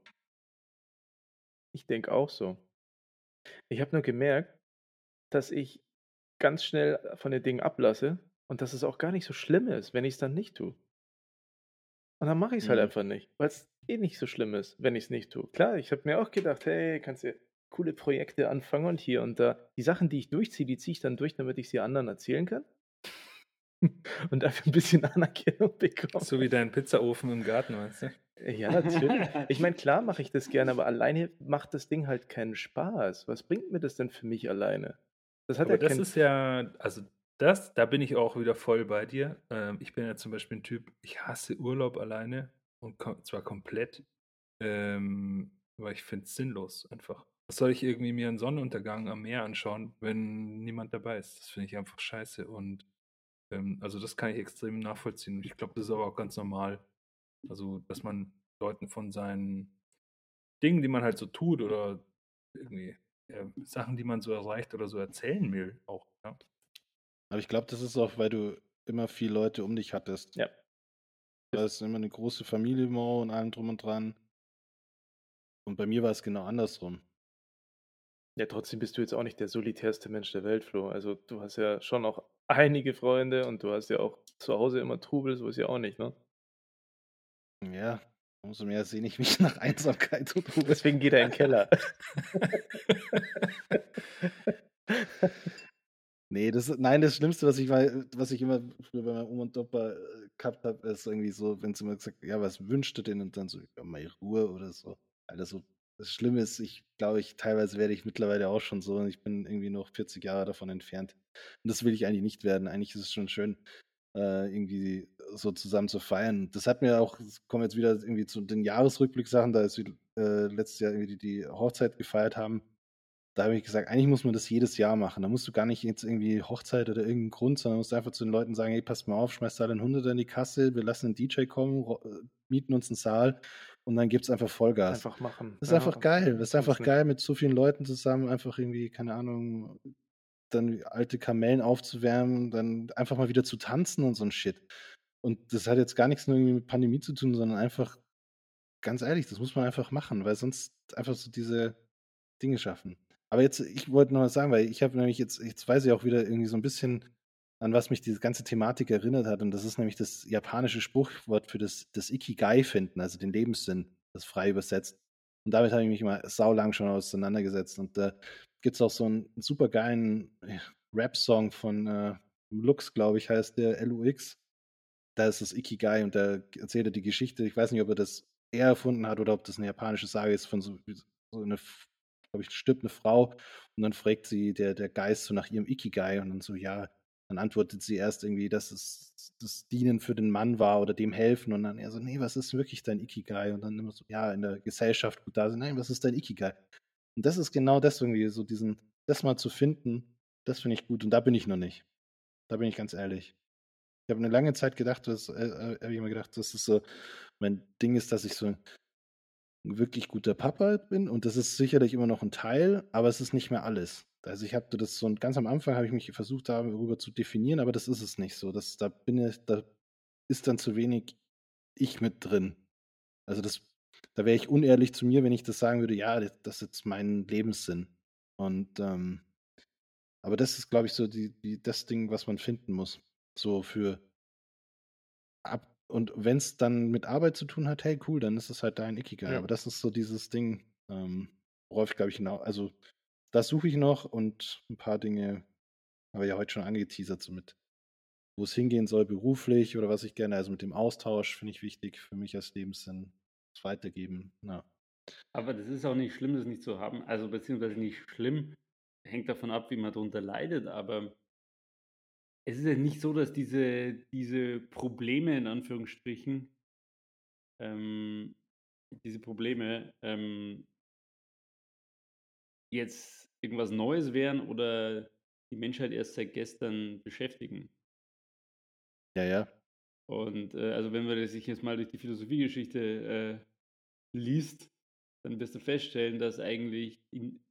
C: Ich denke auch so. Ich habe nur gemerkt, dass ich ganz schnell von den Dingen ablasse und dass es auch gar nicht so schlimm ist, wenn ich es dann nicht tue. Und dann mache ich es halt
B: Mhm.
C: einfach nicht, weil es eh nicht so schlimm ist, wenn ich es nicht tue. Klar, ich habe mir auch gedacht, hey, kannst du coole Projekte anfangen und hier und da. Die Sachen, die ich durchziehe, die ziehe ich dann durch, damit ich sie anderen erzählen kann. *laughs* und dafür ein bisschen *laughs* Anerkennung bekomme.
D: So wie dein Pizzaofen im Garten, weißt du?
C: Ja, natürlich. Ich *laughs* meine, klar mache ich das gerne, aber alleine macht das Ding halt keinen Spaß. Was bringt mir das denn für mich alleine? Das hat
D: Aber
C: ja
D: das ist ja, also das, da bin ich auch wieder voll bei dir. Ähm, ich bin ja zum Beispiel ein Typ, ich hasse Urlaub alleine und ko zwar komplett, ähm, weil ich finde es sinnlos einfach. Was soll ich irgendwie mir einen Sonnenuntergang am Meer anschauen, wenn niemand dabei ist? Das finde ich einfach scheiße und ähm, also das kann ich extrem nachvollziehen. Und ich glaube, das ist aber auch ganz normal. Also, dass man Leuten von seinen Dingen, die man halt so tut oder irgendwie äh, Sachen, die man so erreicht oder so erzählen will, auch. Ja.
B: Aber ich glaube, das ist auch, weil du immer viele Leute um dich hattest.
C: Ja.
B: Du hast immer eine große Familie und allem drum und dran. Und bei mir war es genau andersrum.
C: Ja, trotzdem bist du jetzt auch nicht der solitärste Mensch der Welt, Flo. Also du hast ja schon auch einige Freunde und du hast ja auch zu Hause immer Trubel, so ist ja auch nicht, ne?
B: Ja, umso mehr sehne ich mich *laughs* nach Einsamkeit und Ruhe.
C: Deswegen geht er in den Keller. *laughs* *laughs*
B: Nee, das, nein, das Schlimmste, was ich, was ich immer früher bei meiner Oma und Opa äh, gehabt habe, ist irgendwie so, wenn sie immer gesagt ja, was wünscht ihr denn? Und dann so, ja, mal Ruhe oder so. Alter, so, das Schlimme ist, ich glaube, ich, teilweise werde ich mittlerweile auch schon so und ich bin irgendwie noch 40 Jahre davon entfernt. Und das will ich eigentlich nicht werden. Eigentlich ist es schon schön, äh, irgendwie so zusammen zu feiern. Das hat mir auch, kommen jetzt wieder irgendwie zu den Jahresrückblick-Sachen, da ist äh, letztes Jahr irgendwie die, die Hochzeit gefeiert haben da habe ich gesagt, eigentlich muss man das jedes Jahr machen. Da musst du gar nicht jetzt irgendwie Hochzeit oder irgendeinen Grund, sondern musst einfach zu den Leuten sagen, hey, passt mal auf, schmeißt da den Hunderter in die Kasse, wir lassen einen DJ kommen, äh, mieten uns einen Saal und dann gibt es einfach Vollgas.
C: Einfach machen.
B: Das ist ja, einfach geil. Das ist einfach geil, mit so vielen Leuten zusammen einfach irgendwie, keine Ahnung, dann alte Kamellen aufzuwärmen, dann einfach mal wieder zu tanzen und so ein Shit. Und das hat jetzt gar nichts nur irgendwie mit Pandemie zu tun, sondern einfach, ganz ehrlich, das muss man einfach machen, weil sonst einfach so diese Dinge schaffen. Aber jetzt, ich wollte noch was sagen, weil ich habe nämlich jetzt, jetzt weiß ich auch wieder irgendwie so ein bisschen, an was mich diese ganze Thematik erinnert hat. Und das ist nämlich das japanische Spruchwort für das, das Ikigai finden, also den Lebenssinn, das frei übersetzt. Und damit habe ich mich mal saulang schon auseinandergesetzt. Und da gibt es auch so einen super geilen Rap-Song von äh, Lux, glaube ich, heißt der LUX. Da ist das Ikigai und da erzählt er die Geschichte. Ich weiß nicht, ob er das er erfunden hat oder ob das eine japanische Sage ist von so, so eine glaube ich, stirbt eine Frau und dann fragt sie der, der Geist so nach ihrem Ikigai und dann so, ja, dann antwortet sie erst irgendwie, dass es das Dienen für den Mann war oder dem helfen und dann er so, nee, was ist wirklich dein Ikigai? Und dann immer so, ja, in der Gesellschaft gut da sind, nein, was ist dein Ikigai? Und das ist genau das irgendwie, so diesen, das mal zu finden, das finde ich gut und da bin ich noch nicht. Da bin ich ganz ehrlich. Ich habe eine lange Zeit gedacht, äh, äh habe ich immer gedacht, das ist so, mein Ding ist, dass ich so wirklich guter Papa bin und das ist sicherlich immer noch ein Teil, aber es ist nicht mehr alles. Also ich habe das so ganz am Anfang habe ich mich versucht darüber zu definieren, aber das ist es nicht so. Das, da bin ich, da ist dann zu wenig ich mit drin. Also das, da wäre ich unehrlich zu mir, wenn ich das sagen würde, ja, das ist jetzt mein Lebenssinn. Und ähm, aber das ist, glaube ich, so die, die, das Ding, was man finden muss. So für ab, und wenn es dann mit Arbeit zu tun hat, hey, cool, dann ist es halt dein Ikigai. Ja. Aber das ist so dieses Ding, ähm, worauf ich, glaube ich, hinaus. Also, das suche ich noch und ein paar Dinge habe ich ja heute schon angeteasert, so mit, wo es hingehen soll, beruflich oder was ich gerne, also mit dem Austausch finde ich wichtig für mich als Lebenssinn, das Weitergeben. Ja.
E: Aber das ist auch nicht schlimm, das nicht zu haben. Also, beziehungsweise nicht schlimm, hängt davon ab, wie man darunter leidet, aber es ist ja nicht so, dass diese, diese Probleme in Anführungsstrichen, ähm, diese Probleme ähm, jetzt irgendwas Neues wären oder die Menschheit erst seit gestern beschäftigen.
B: Ja, ja.
E: Und äh, also wenn man sich jetzt mal durch die Philosophiegeschichte äh, liest, dann wirst du feststellen, dass eigentlich, in,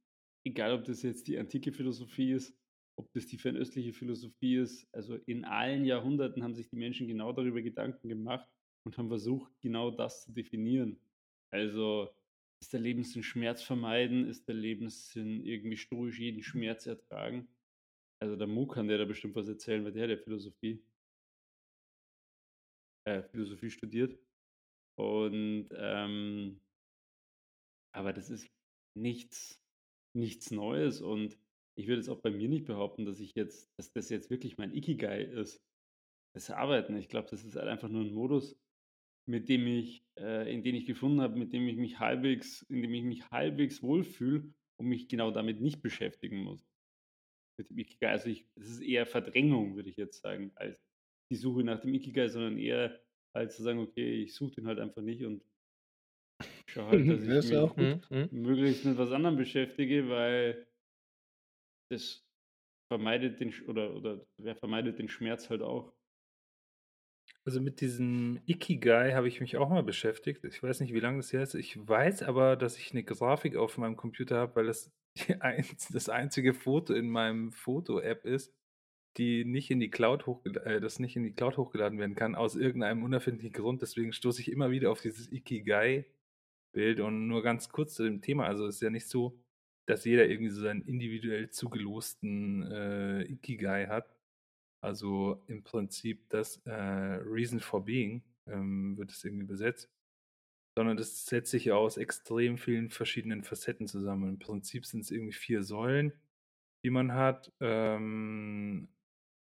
E: egal ob das jetzt die antike Philosophie ist ob das die fernöstliche Philosophie ist. Also in allen Jahrhunderten haben sich die Menschen genau darüber Gedanken gemacht und haben versucht, genau das zu definieren. Also ist der Lebenssinn Schmerz vermeiden? Ist der Lebenssinn irgendwie stoisch jeden Schmerz ertragen? Also der Mu kann der da bestimmt was erzählen, weil der der Philosophie, äh, Philosophie studiert. Und ähm, aber das ist nichts, nichts Neues und ich würde jetzt auch bei mir nicht behaupten, dass ich jetzt, dass das jetzt wirklich mein Ikigai ist. Das Arbeiten. Ich glaube, das ist halt einfach nur ein Modus, mit dem ich, äh, in den ich gefunden habe, mit dem ich mich halbwegs, in dem ich mich halbwegs wohlfühle und mich genau damit nicht beschäftigen muss. Mit dem Ikigai. Also ich, das ist eher Verdrängung, würde ich jetzt sagen, als die Suche nach dem Ikigai, sondern eher halt zu sagen, okay, ich suche den halt einfach nicht und schaue halt, dass ich mich mhm, mhm. möglichst mit was anderem beschäftige, weil das vermeidet den oder oder wer vermeidet den Schmerz halt auch.
D: Also mit diesem Ikigai habe ich mich auch mal beschäftigt. Ich weiß nicht, wie lange das her ist. Ich weiß aber, dass ich eine Grafik auf meinem Computer habe, weil das *laughs* ein, das einzige Foto in meinem Foto-App ist, die nicht in die Cloud äh, das nicht in die Cloud hochgeladen werden kann, aus irgendeinem unerfindlichen Grund. Deswegen stoße ich immer wieder auf dieses Ikigai-Bild und nur ganz kurz zu dem Thema. Also es ist ja nicht so, dass jeder irgendwie so seinen individuell zugelosten äh, Ikigai hat. Also im Prinzip das äh, Reason for Being ähm, wird es irgendwie besetzt. Sondern das setzt sich ja aus extrem vielen verschiedenen Facetten zusammen. Im Prinzip sind es irgendwie vier Säulen, die man hat, ähm,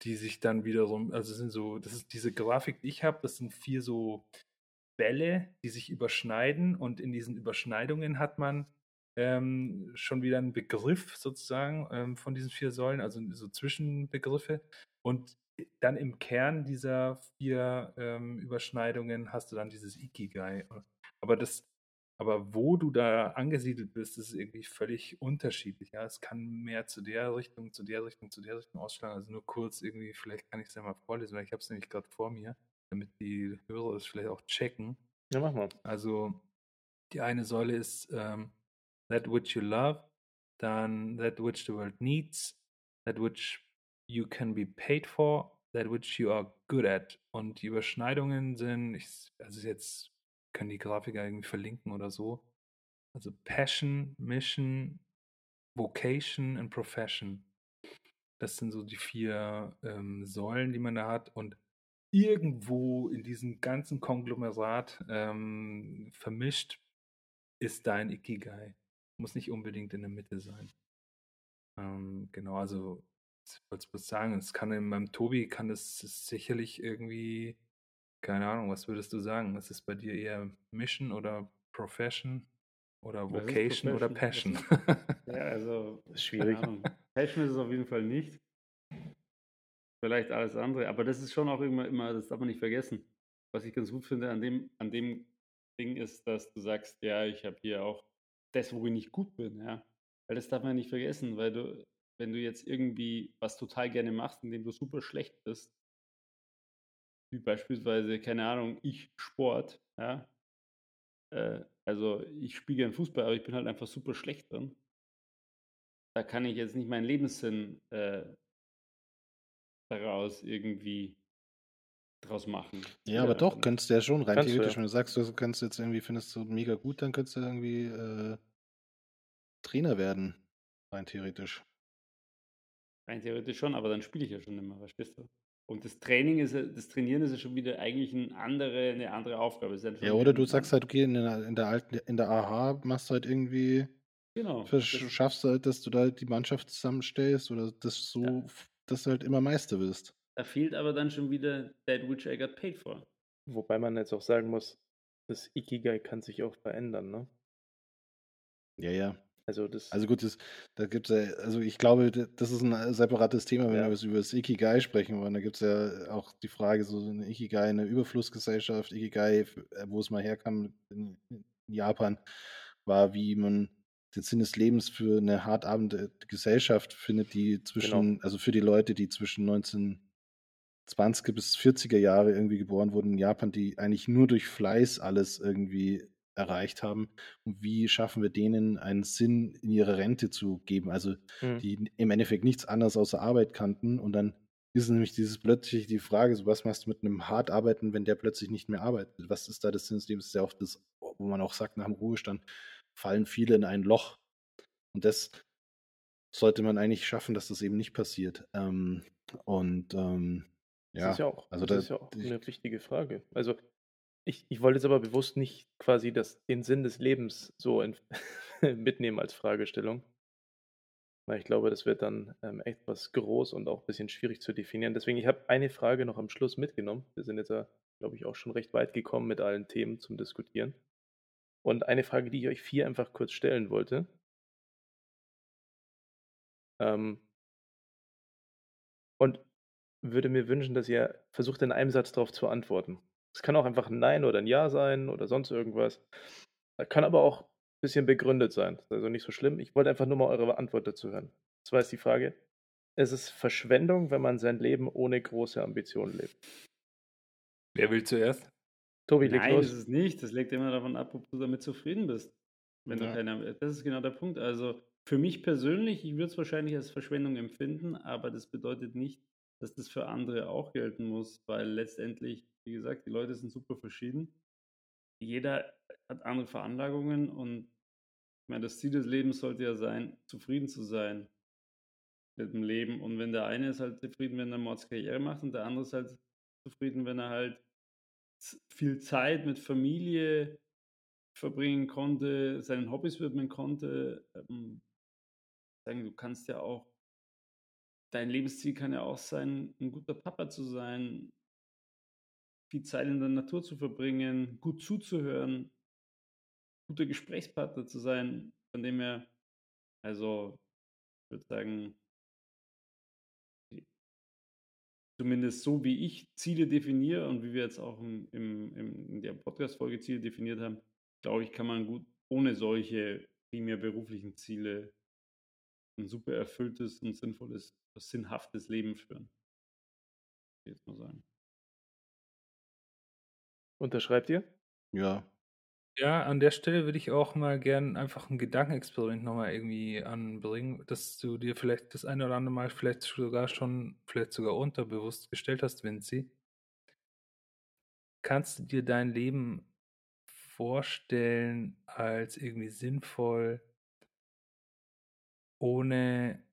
D: die sich dann wiederum, also sind so, das ist diese Grafik, die ich habe, das sind vier so Bälle, die sich überschneiden und in diesen Überschneidungen hat man ähm, schon wieder einen Begriff sozusagen ähm, von diesen vier Säulen, also so Zwischenbegriffe. Und dann im Kern dieser vier ähm, Überschneidungen hast du dann dieses Ikigai. Aber das, aber wo du da angesiedelt bist, ist irgendwie völlig unterschiedlich. Ja, es kann mehr zu der Richtung, zu der Richtung, zu der Richtung ausschlagen. Also nur kurz irgendwie, vielleicht kann ich es ja mal vorlesen, weil ich habe es nämlich gerade vor mir, damit die Hörer es vielleicht auch checken.
C: Ja, mach mal.
D: Also die eine Säule ist ähm, that which you love, dann that which the world needs, that which you can be paid for, that which you are good at. Und die Überschneidungen sind, ich, also jetzt können die Grafiker irgendwie verlinken oder so. Also Passion, Mission, Vocation und Profession. Das sind so die vier ähm, Säulen, die man da hat. Und irgendwo in diesem ganzen Konglomerat ähm, vermischt ist dein Ikigai. Muss nicht unbedingt in der Mitte sein. Ähm, genau, also ich wollte es sagen, es kann in meinem Tobi kann es sicherlich irgendwie, keine Ahnung, was würdest du sagen? Ist es bei dir eher Mission oder Profession oder Vocation oder Passion? *laughs*
E: ja, also schwierig. Passion ist es auf jeden Fall nicht. Vielleicht alles andere, aber das ist schon auch immer, immer, das darf man nicht vergessen. Was ich ganz gut finde an dem, an dem Ding ist, dass du sagst, ja, ich habe hier auch das, wo ich nicht gut bin, ja. Weil das darf man nicht vergessen, weil du, wenn du jetzt irgendwie was total gerne machst, indem du super schlecht bist, wie beispielsweise, keine Ahnung, ich Sport, ja, äh, also ich spiele gern Fußball, aber ich bin halt einfach super schlecht drin. Da kann ich jetzt nicht meinen Lebenssinn äh, daraus irgendwie draus machen.
B: Ja, aber doch, könntest du ja schon rein theoretisch, ja. wenn du sagst, du kannst jetzt irgendwie, findest du mega gut, dann könntest du irgendwie äh, Trainer werden, rein theoretisch.
E: Rein theoretisch schon, aber dann spiele ich ja schon immer, verstehst du? Und das Training ist, das Trainieren ist ja schon wieder eigentlich eine andere, eine andere Aufgabe.
B: Ja, ja, oder du sagst halt, okay, in der, in der alten, in der AH machst du halt irgendwie,
E: genau,
B: schaffst du halt, dass du da die Mannschaft zusammenstellst oder das so, ja. dass du halt immer Meister wirst.
E: Da fehlt aber dann schon wieder that which I got paid for.
C: Wobei man jetzt auch sagen muss, das Ikigai kann sich auch verändern, ne?
B: Ja, ja.
C: Also, das
B: also gut, das, da gibt es ja, also ich glaube, das ist ein separates Thema, wenn ja. wir über das Ikigai sprechen wollen. Da gibt es ja auch die Frage, so eine Ikigai, eine Überflussgesellschaft, Ikigai, äh, wo es mal herkam in Japan, war, wie man den Sinn des Lebens für eine hart arbeitende Gesellschaft findet, die zwischen, genau. also für die Leute, die zwischen 1920er bis 40er Jahre irgendwie geboren wurden in Japan, die eigentlich nur durch Fleiß alles irgendwie erreicht haben und wie schaffen wir denen einen Sinn in ihre Rente zu geben, also mhm. die im Endeffekt nichts anderes außer Arbeit kannten und dann ist nämlich dieses plötzlich die Frage, so was machst du mit einem hart arbeiten, wenn der plötzlich nicht mehr arbeitet? Was ist da das Sinn des Lebens? Das ist ja oft das, wo man auch sagt, nach dem Ruhestand fallen viele in ein Loch. Und das sollte man eigentlich schaffen, dass das eben nicht passiert. Ähm, und ähm, ja,
C: das ist ja auch, also das, das ist ja auch eine wichtige Frage. Also ich, ich wollte jetzt aber bewusst nicht quasi das, den Sinn des Lebens so in, *laughs* mitnehmen als Fragestellung. Weil ich glaube, das wird dann ähm, etwas groß und auch ein bisschen schwierig zu definieren. Deswegen, ich habe eine Frage noch am Schluss mitgenommen. Wir sind jetzt, ja, glaube ich, auch schon recht weit gekommen mit allen Themen zum Diskutieren. Und eine Frage, die ich euch vier einfach kurz stellen wollte. Ähm, und würde mir wünschen, dass ihr versucht, in einem Satz darauf zu antworten. Es kann auch einfach ein Nein oder ein Ja sein oder sonst irgendwas. Kann aber auch ein bisschen begründet sein. Das ist also nicht so schlimm. Ich wollte einfach nur mal eure Antwort dazu hören. Das war jetzt die Frage. Es ist Verschwendung, wenn man sein Leben ohne große Ambitionen lebt.
D: Wer will zuerst?
E: Tobi, leg Nein, los. das ist nicht. Das legt immer davon ab, ob du damit zufrieden bist. Wenn ja. du keine, das ist genau der Punkt. Also für mich persönlich, ich würde es wahrscheinlich als Verschwendung empfinden, aber das bedeutet nicht, dass das für andere auch gelten muss, weil letztendlich wie gesagt, die Leute sind super verschieden. Jeder hat andere Veranlagungen und Ich meine, das Ziel des Lebens sollte ja sein, zufrieden zu sein mit dem Leben. Und wenn der eine ist halt zufrieden, wenn er Mordskarriere macht und der andere ist halt zufrieden, wenn er halt viel Zeit mit Familie verbringen konnte, seinen Hobbys widmen konnte. Ähm, sagen, du kannst ja auch, dein Lebensziel kann ja auch sein, ein guter Papa zu sein, viel Zeit in der Natur zu verbringen, gut zuzuhören, guter Gesprächspartner zu sein, von dem er, also ich würde sagen, zumindest so wie ich Ziele definiere und wie wir jetzt auch im, im, in der Podcast-Folge Ziele definiert haben, glaube ich, kann man gut ohne solche primär beruflichen Ziele ein super erfülltes und sinnvolles, sinnhaftes Leben führen. Jetzt mal sagen.
C: Unterschreibt ihr?
A: Ja.
D: Ja, an der Stelle würde ich auch mal gern einfach ein Gedankenexperiment nochmal irgendwie anbringen, dass du dir vielleicht das eine oder andere Mal vielleicht sogar schon, vielleicht sogar unterbewusst gestellt hast, Vinci. Kannst du dir dein Leben vorstellen als irgendwie sinnvoll, ohne,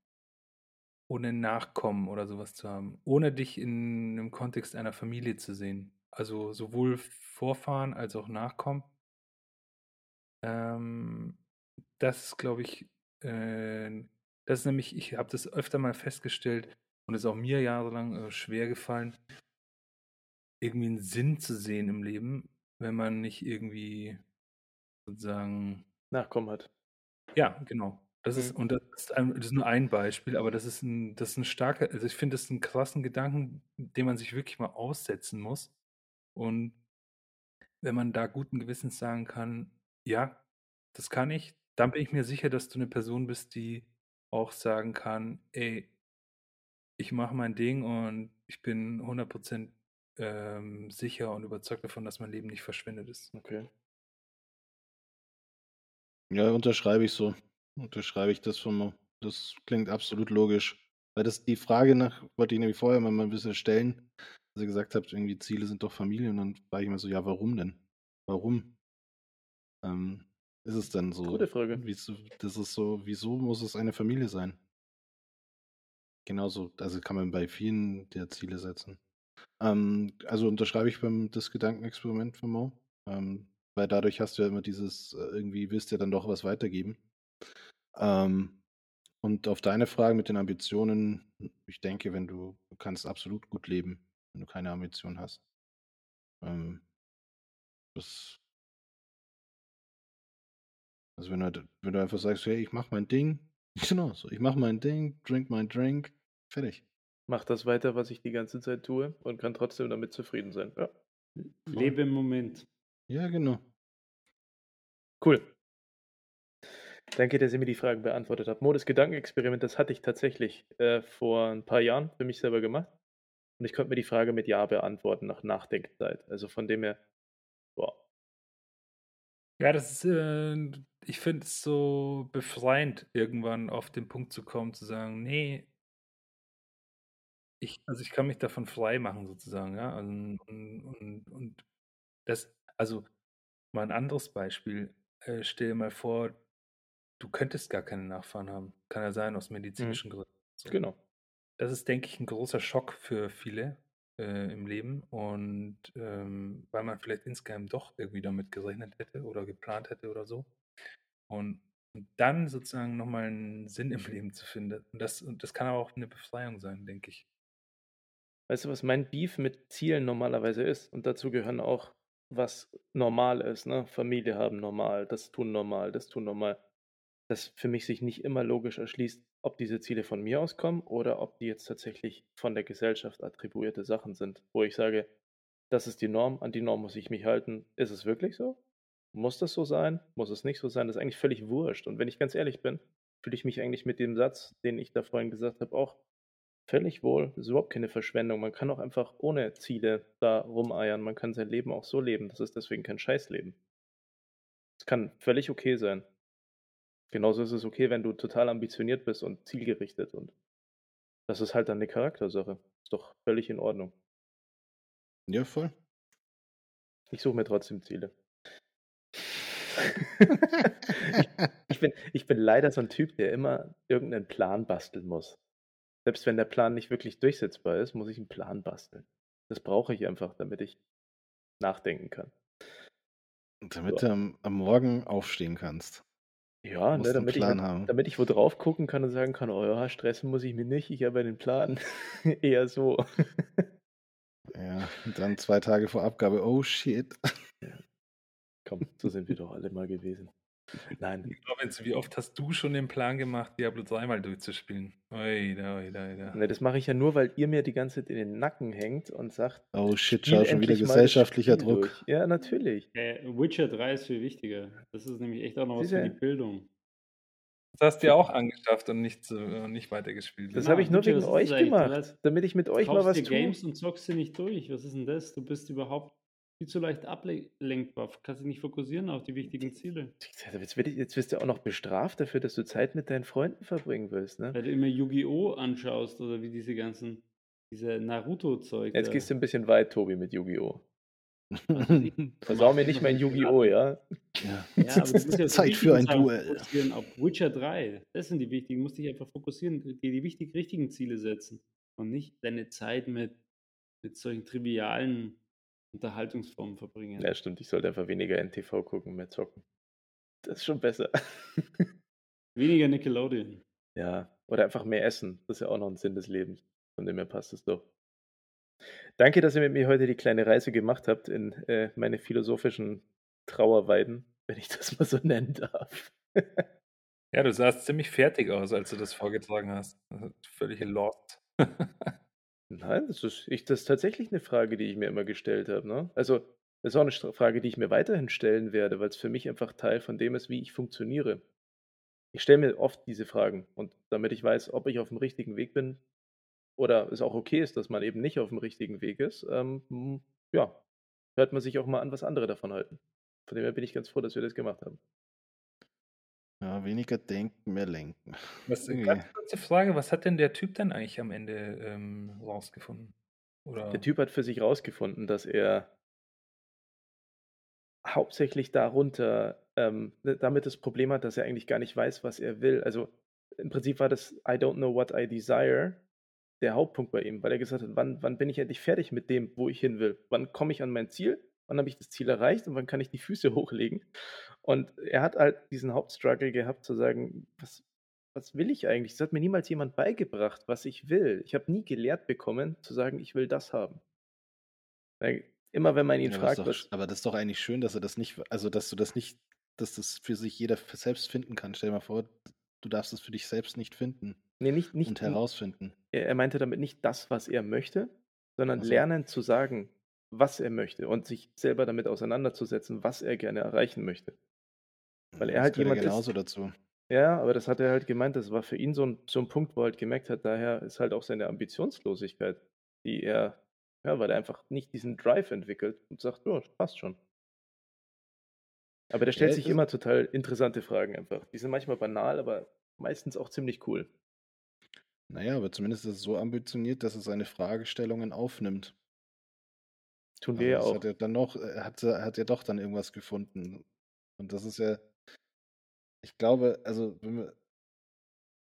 D: ohne Nachkommen oder sowas zu haben, ohne dich in einem Kontext einer Familie zu sehen? Also sowohl Vorfahren als auch Nachkommen? Ähm, das ist, glaube ich, äh, das ist nämlich, ich habe das öfter mal festgestellt und es ist auch mir jahrelang äh, schwer gefallen, irgendwie einen Sinn zu sehen im Leben, wenn man nicht irgendwie sozusagen
C: Nachkommen hat.
D: Ja, genau. Das ist,
C: Mhm.
D: und das ist, ein, das ist nur ein Beispiel, aber das ist ein, das ist ein starker, also ich finde das einen krassen Gedanken, den man sich wirklich mal aussetzen muss. Und wenn man da guten Gewissens sagen kann, ja, das kann ich, dann bin ich mir sicher, dass du eine Person bist, die auch sagen kann, ey, ich mache mein Ding und ich bin 100% ähm, sicher und überzeugt davon, dass mein Leben nicht verschwendet ist.
C: Okay.
B: Ja, unterschreibe ich so. Unterschreibe ich das von mir. Das klingt absolut logisch. Weil das die Frage nach, wollte ich nämlich vorher mal ein bisschen stellen, dass ihr gesagt habt, irgendwie Ziele sind doch Familie. Und dann frage ich mir so, ja, warum denn? Warum? Ähm, ist es denn so?
C: Gute Frage.
B: Wieso, das ist so, wieso muss es eine Familie sein? Genauso, also kann man bei vielen der Ziele setzen. Ähm, also unterschreibe ich beim das Gedankenexperiment von Mo. Ähm, weil dadurch hast du ja immer dieses, äh, irgendwie willst du ja dann doch was weitergeben. Ähm, und auf deine Frage mit den Ambitionen, ich denke, wenn du, du kannst absolut gut leben, wenn du keine Ambition hast. Ähm, das, also wenn du, wenn du einfach sagst, hey, ich mach mein Ding, *laughs* genau, so, ich mach mein Ding, drink mein Drink, fertig.
C: Mach das weiter, was ich die ganze Zeit tue und kann trotzdem damit zufrieden sein. Ja.
E: Lebe im Moment.
B: Ja, genau.
C: Cool. Danke, dass ihr mir die Fragen beantwortet habt. Mo, das Gedankenexperiment, das hatte ich tatsächlich äh, vor ein paar Jahren für mich selber gemacht. Und ich konnte mir die Frage mit Ja beantworten nach Nachdenkzeit. Also von dem her, boah,
D: Ja, das ist, äh, ich finde es so befreiend, irgendwann auf den Punkt zu kommen, zu sagen, nee, ich, also ich kann mich davon frei machen, sozusagen, ja. Also, und, und, und das, also mal ein anderes Beispiel. Äh, stell dir mal vor, du könntest gar keine Nachfahren haben. Kann ja sein, aus medizinischen Gründen. So.
C: genau.
D: Das ist, denke ich, ein großer Schock für viele äh, im Leben. Und ähm, weil man vielleicht insgeheim doch irgendwie damit gerechnet hätte oder geplant hätte oder so. Und, und dann sozusagen nochmal einen Sinn im Leben zu finden. Und das, und das kann aber auch eine Befreiung sein, denke ich.
C: Weißt du, was mein Beef mit Zielen normalerweise ist? Und dazu gehören auch, was normal ist. Ne? Familie haben normal, das tun normal, das tun normal. Dass für mich sich nicht immer logisch erschließt, ob diese Ziele von mir auskommen oder ob die jetzt tatsächlich von der Gesellschaft attribuierte Sachen sind. Wo ich sage, das ist die Norm, an die Norm muss ich mich halten. Ist es wirklich so? Muss das so sein? Muss es nicht so sein? Das ist eigentlich völlig wurscht. Und wenn ich ganz ehrlich bin, fühle ich mich eigentlich mit dem Satz, den ich da vorhin gesagt habe, auch völlig wohl. Das ist überhaupt keine Verschwendung. Man kann auch einfach ohne Ziele da rumeiern. Man kann sein Leben auch so leben. Das ist deswegen kein Scheißleben. Es kann völlig okay sein. Genauso ist es okay, wenn du total ambitioniert bist und zielgerichtet. Und das ist halt dann eine Charaktersache. Ist doch völlig in Ordnung.
B: Ja, voll.
C: Ich suche mir trotzdem Ziele. *laughs* ich, ich, bin, ich bin leider so ein Typ, der immer irgendeinen Plan basteln muss. Selbst wenn der Plan nicht wirklich durchsetzbar ist, muss ich einen Plan basteln. Das brauche ich einfach, damit ich nachdenken kann.
B: Damit so. du am, am, Morgen aufstehen kannst.
C: Ja, ne, damit, ich, damit ich wo drauf gucken kann und sagen kann, oh ja, stressen muss ich mich nicht, ich habe einen Plan. *laughs* Eher so.
B: ja, und dann zwei Tage vor Abgabe, oh shit. Ja.
C: Komm, so sind wir doch alle mal gewesen. Nein.
D: Lorenz, wie oft hast du schon den Plan gemacht, Diablo 3 mal durchzuspielen? Oida, oida, oida.
C: Ne, das mache ich ja nur, weil ihr mir die ganze Zeit in den Nacken hängt und sagt,
B: oh shit, schau schon wieder gesellschaftlicher Druck. Durch.
C: Ja, natürlich.
E: Äh, Witcher 3 ist viel wichtiger. Das ist nämlich echt auch noch was für die Bildung.
D: Das hast du ja auch angeschafft und nicht, äh, nicht weitergespielt.
C: Das habe ich nur wegen euch gemacht, damit ich mit euch mal was
E: tue. Du Games und zockst sie nicht durch. Was ist denn das? Du bist überhaupt viel zu leicht ablenkbar. Kannst dich nicht fokussieren auf die wichtigen Ziele.
C: Jetzt, ich, jetzt wirst du auch noch bestraft dafür, dass du Zeit mit deinen Freunden verbringen willst, ne?
E: Weil du immer Yu-Gi-Oh! anschaust oder wie diese ganzen, diese Naruto-Zeug.
C: Jetzt gehst du ein bisschen weit, Tobi, mit Yu-Gi-Oh! *laughs* Versau mir nicht mein Yu-Gi-Oh! Ja?
B: Ja. ja aber du ja *laughs* Zeit für ein Duell.
E: Auf Witcher 3, das sind die wichtigen. Du musst dich einfach fokussieren, dir die wichtig, richtigen Ziele setzen und nicht deine Zeit mit, mit solchen trivialen Unterhaltungsformen verbringen.
C: Ja, stimmt. Ich sollte einfach weniger NTV gucken, mehr zocken. Das ist schon besser. *laughs*
E: weniger Nickelodeon.
C: Ja, oder einfach mehr essen. Das ist ja auch noch ein Sinn des Lebens. Von dem her passt es doch. Danke, dass ihr mit mir heute die kleine Reise gemacht habt in äh, meine philosophischen Trauerweiden, wenn ich *laughs* das mal so nennen darf.
D: ja, du sahst ziemlich fertig aus, als du das vorgetragen hast. Völlig lost. *laughs*
C: Nein, das ist, ich, das ist tatsächlich eine Frage, die ich mir immer gestellt habe. Ne? Also, das ist auch eine Frage, die ich mir weiterhin stellen werde, weil es für mich einfach Teil von dem ist, wie ich funktioniere. Ich stelle mir oft diese Fragen und damit ich weiß, ob ich auf dem richtigen Weg bin oder es auch okay ist, dass man eben nicht auf dem richtigen Weg ist, ähm, ja, hört man sich auch mal an, was andere davon halten. Von dem her bin ich ganz froh, dass wir das gemacht haben.
B: Ja, weniger denken, mehr lenken.
D: Was, ganz kurze Frage, was hat denn der Typ dann eigentlich am Ende ähm, rausgefunden?
C: Oder? Der Typ hat für sich rausgefunden, dass er hauptsächlich darunter ähm, ne, damit das Problem hat, dass er eigentlich gar nicht weiß, was er will. Also im Prinzip war das I don't know what I desire der Hauptpunkt bei ihm, weil er gesagt hat, wann, wann bin ich endlich fertig mit dem, wo ich hin will? Wann komme ich an mein Ziel? Wann habe ich das Ziel erreicht und wann kann ich die Füße *laughs* hochlegen. Und er hat halt diesen Hauptstruggle gehabt, zu sagen, was, was will ich eigentlich? Das hat mir niemals jemand beigebracht, was ich will. Ich habe nie gelehrt bekommen, zu sagen, ich will das haben. Immer wenn man ihn
B: ja,
C: fragt,
B: das
C: was,
B: aber das ist doch eigentlich schön, dass er das nicht, also dass du das nicht, dass das für sich jeder selbst finden kann. Stell dir mal vor, du darfst es für dich selbst nicht finden.
C: Nee, nicht, nicht,
B: und herausfinden.
C: Er, er meinte damit nicht das, was er möchte, sondern also. lernen zu sagen, was er möchte und sich selber damit auseinanderzusetzen, was er gerne erreichen möchte. Weil er halt jemand
B: genauso ist, dazu.
C: Ja, aber das hat er halt gemeint, das war für ihn so ein, so ein Punkt, wo er halt gemerkt hat, daher ist halt auch seine Ambitionslosigkeit, die er, ja, weil er einfach nicht diesen Drive entwickelt und sagt, ja, das passt schon. Aber der stellt ja, sich immer total interessante Fragen einfach. Die sind manchmal banal, aber meistens auch ziemlich cool.
B: Naja, aber zumindest ist es so ambitioniert, dass er seine Fragestellungen aufnimmt.
C: Tun wir ja auch.
B: Hat er dann noch, äh, hat, hat er doch dann irgendwas gefunden. Und das ist ja, ich glaube, also wenn wir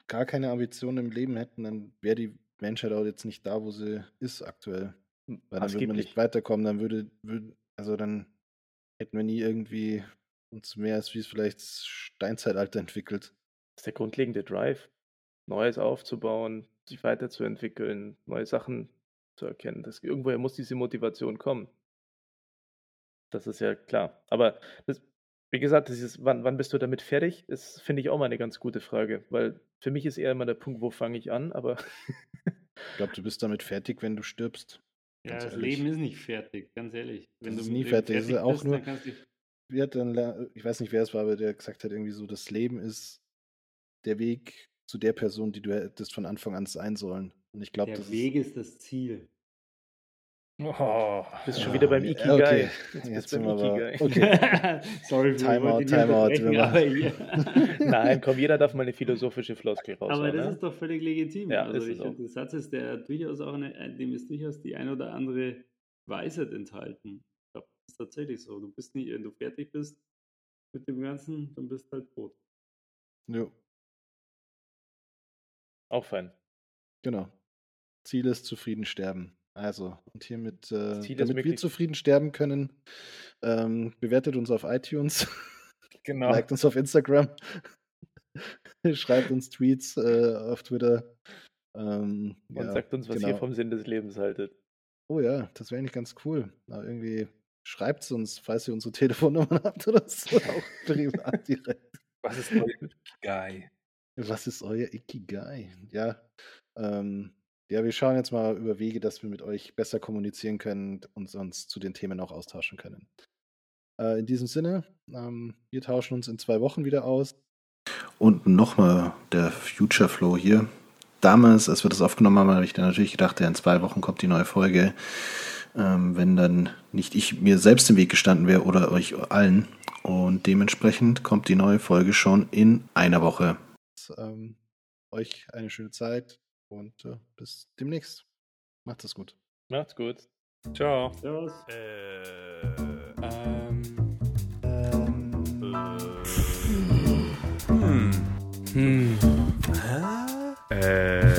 B: gar keine Ambitionen im Leben hätten, dann wäre die Menschheit auch jetzt nicht da, wo sie ist aktuell. Hm, Weil dann würde man nicht weiterkommen, dann würde, würde, also dann hätten wir nie irgendwie uns mehr als wie es vielleicht Steinzeitalter entwickelt.
C: Das ist der grundlegende Drive. Neues aufzubauen, sich weiterzuentwickeln, neue Sachen zu erkennen. Das, irgendwoher muss diese Motivation kommen. Das ist ja klar. Aber das, wie gesagt, dieses, wann, wann bist du damit fertig, ist, finde ich, auch mal eine ganz gute Frage. Weil für mich ist eher immer der Punkt, wo fange ich an, aber.
B: ich glaube, du bist damit fertig, wenn du stirbst.
E: Ja, das ehrlich. Leben ist nicht fertig, ganz ehrlich.
B: Wenn das ist nie fertig. fertig ist auch bist, nur. Wird dann, ich weiß nicht, wer es war, aber der gesagt hat, irgendwie so, das Leben ist der Weg zu der Person, die du hättest von Anfang an sein sollen. Und ich glaube,
E: der Weg ist, ist das Ziel.
C: Oh, bist schon wieder beim Ikigai. Okay.
B: Jetzt, jetzt beim Ikigai. Okay.
E: Sorry,
B: Timeout,
E: Timeout. *laughs*
C: Nein, komm, jeder darf mal eine philosophische Floskel raus. *laughs*
E: Aber das ne? ist doch völlig legitim. Ja, also ich finde, der Satz ist der durchaus auch eine, dem ist durchaus die ein oder andere Weisheit enthalten. Ich glaube, das ist tatsächlich so. Du bist nicht, wenn du fertig bist, mit dem Ganzen, dann bist du halt tot.
B: Jo,
C: Auch fein.
B: genau. Ziel ist zufrieden sterben. Also, und hiermit, äh, damit wir zufrieden sterben können, ähm, bewertet uns auf iTunes, *laughs*
C: Genau.
B: liked uns auf Instagram, *laughs* schreibt uns Tweets äh, auf Twitter. Ähm,
C: Und
B: ja,
C: sagt uns, was ihr
B: genau.
C: vom Sinn des Lebens haltet.
B: Oh ja, das wäre eigentlich ganz cool. Aber irgendwie schreibt es uns, falls ihr unsere Telefonnummern *laughs* habt oder so, auch privat direkt.
D: Was ist euer Guy?
B: Was ist euer Ikigai? Ja, ähm, ja, wir schauen jetzt mal über Wege, dass wir mit euch besser kommunizieren können und uns zu den Themen auch austauschen können. Äh, in diesem Sinne, ähm, wir tauschen uns in zwei Wochen wieder aus.
A: Und nochmal der Future Flow hier. Damals, als wir das aufgenommen haben, habe ich dann natürlich gedacht, ja, in zwei Wochen kommt die neue Folge. Ähm, wenn dann nicht ich mir selbst im Weg gestanden wäre oder euch allen. Und dementsprechend kommt die neue Folge schon in einer Woche.
B: Ähm, euch eine schöne Zeit und äh, bis demnächst. Macht's es gut.
C: Macht's gut.
D: Ciao.
E: Servus.
F: Äh, ähm, äh, ähm, äh,
G: hm.
F: Hm. Hä? Äh.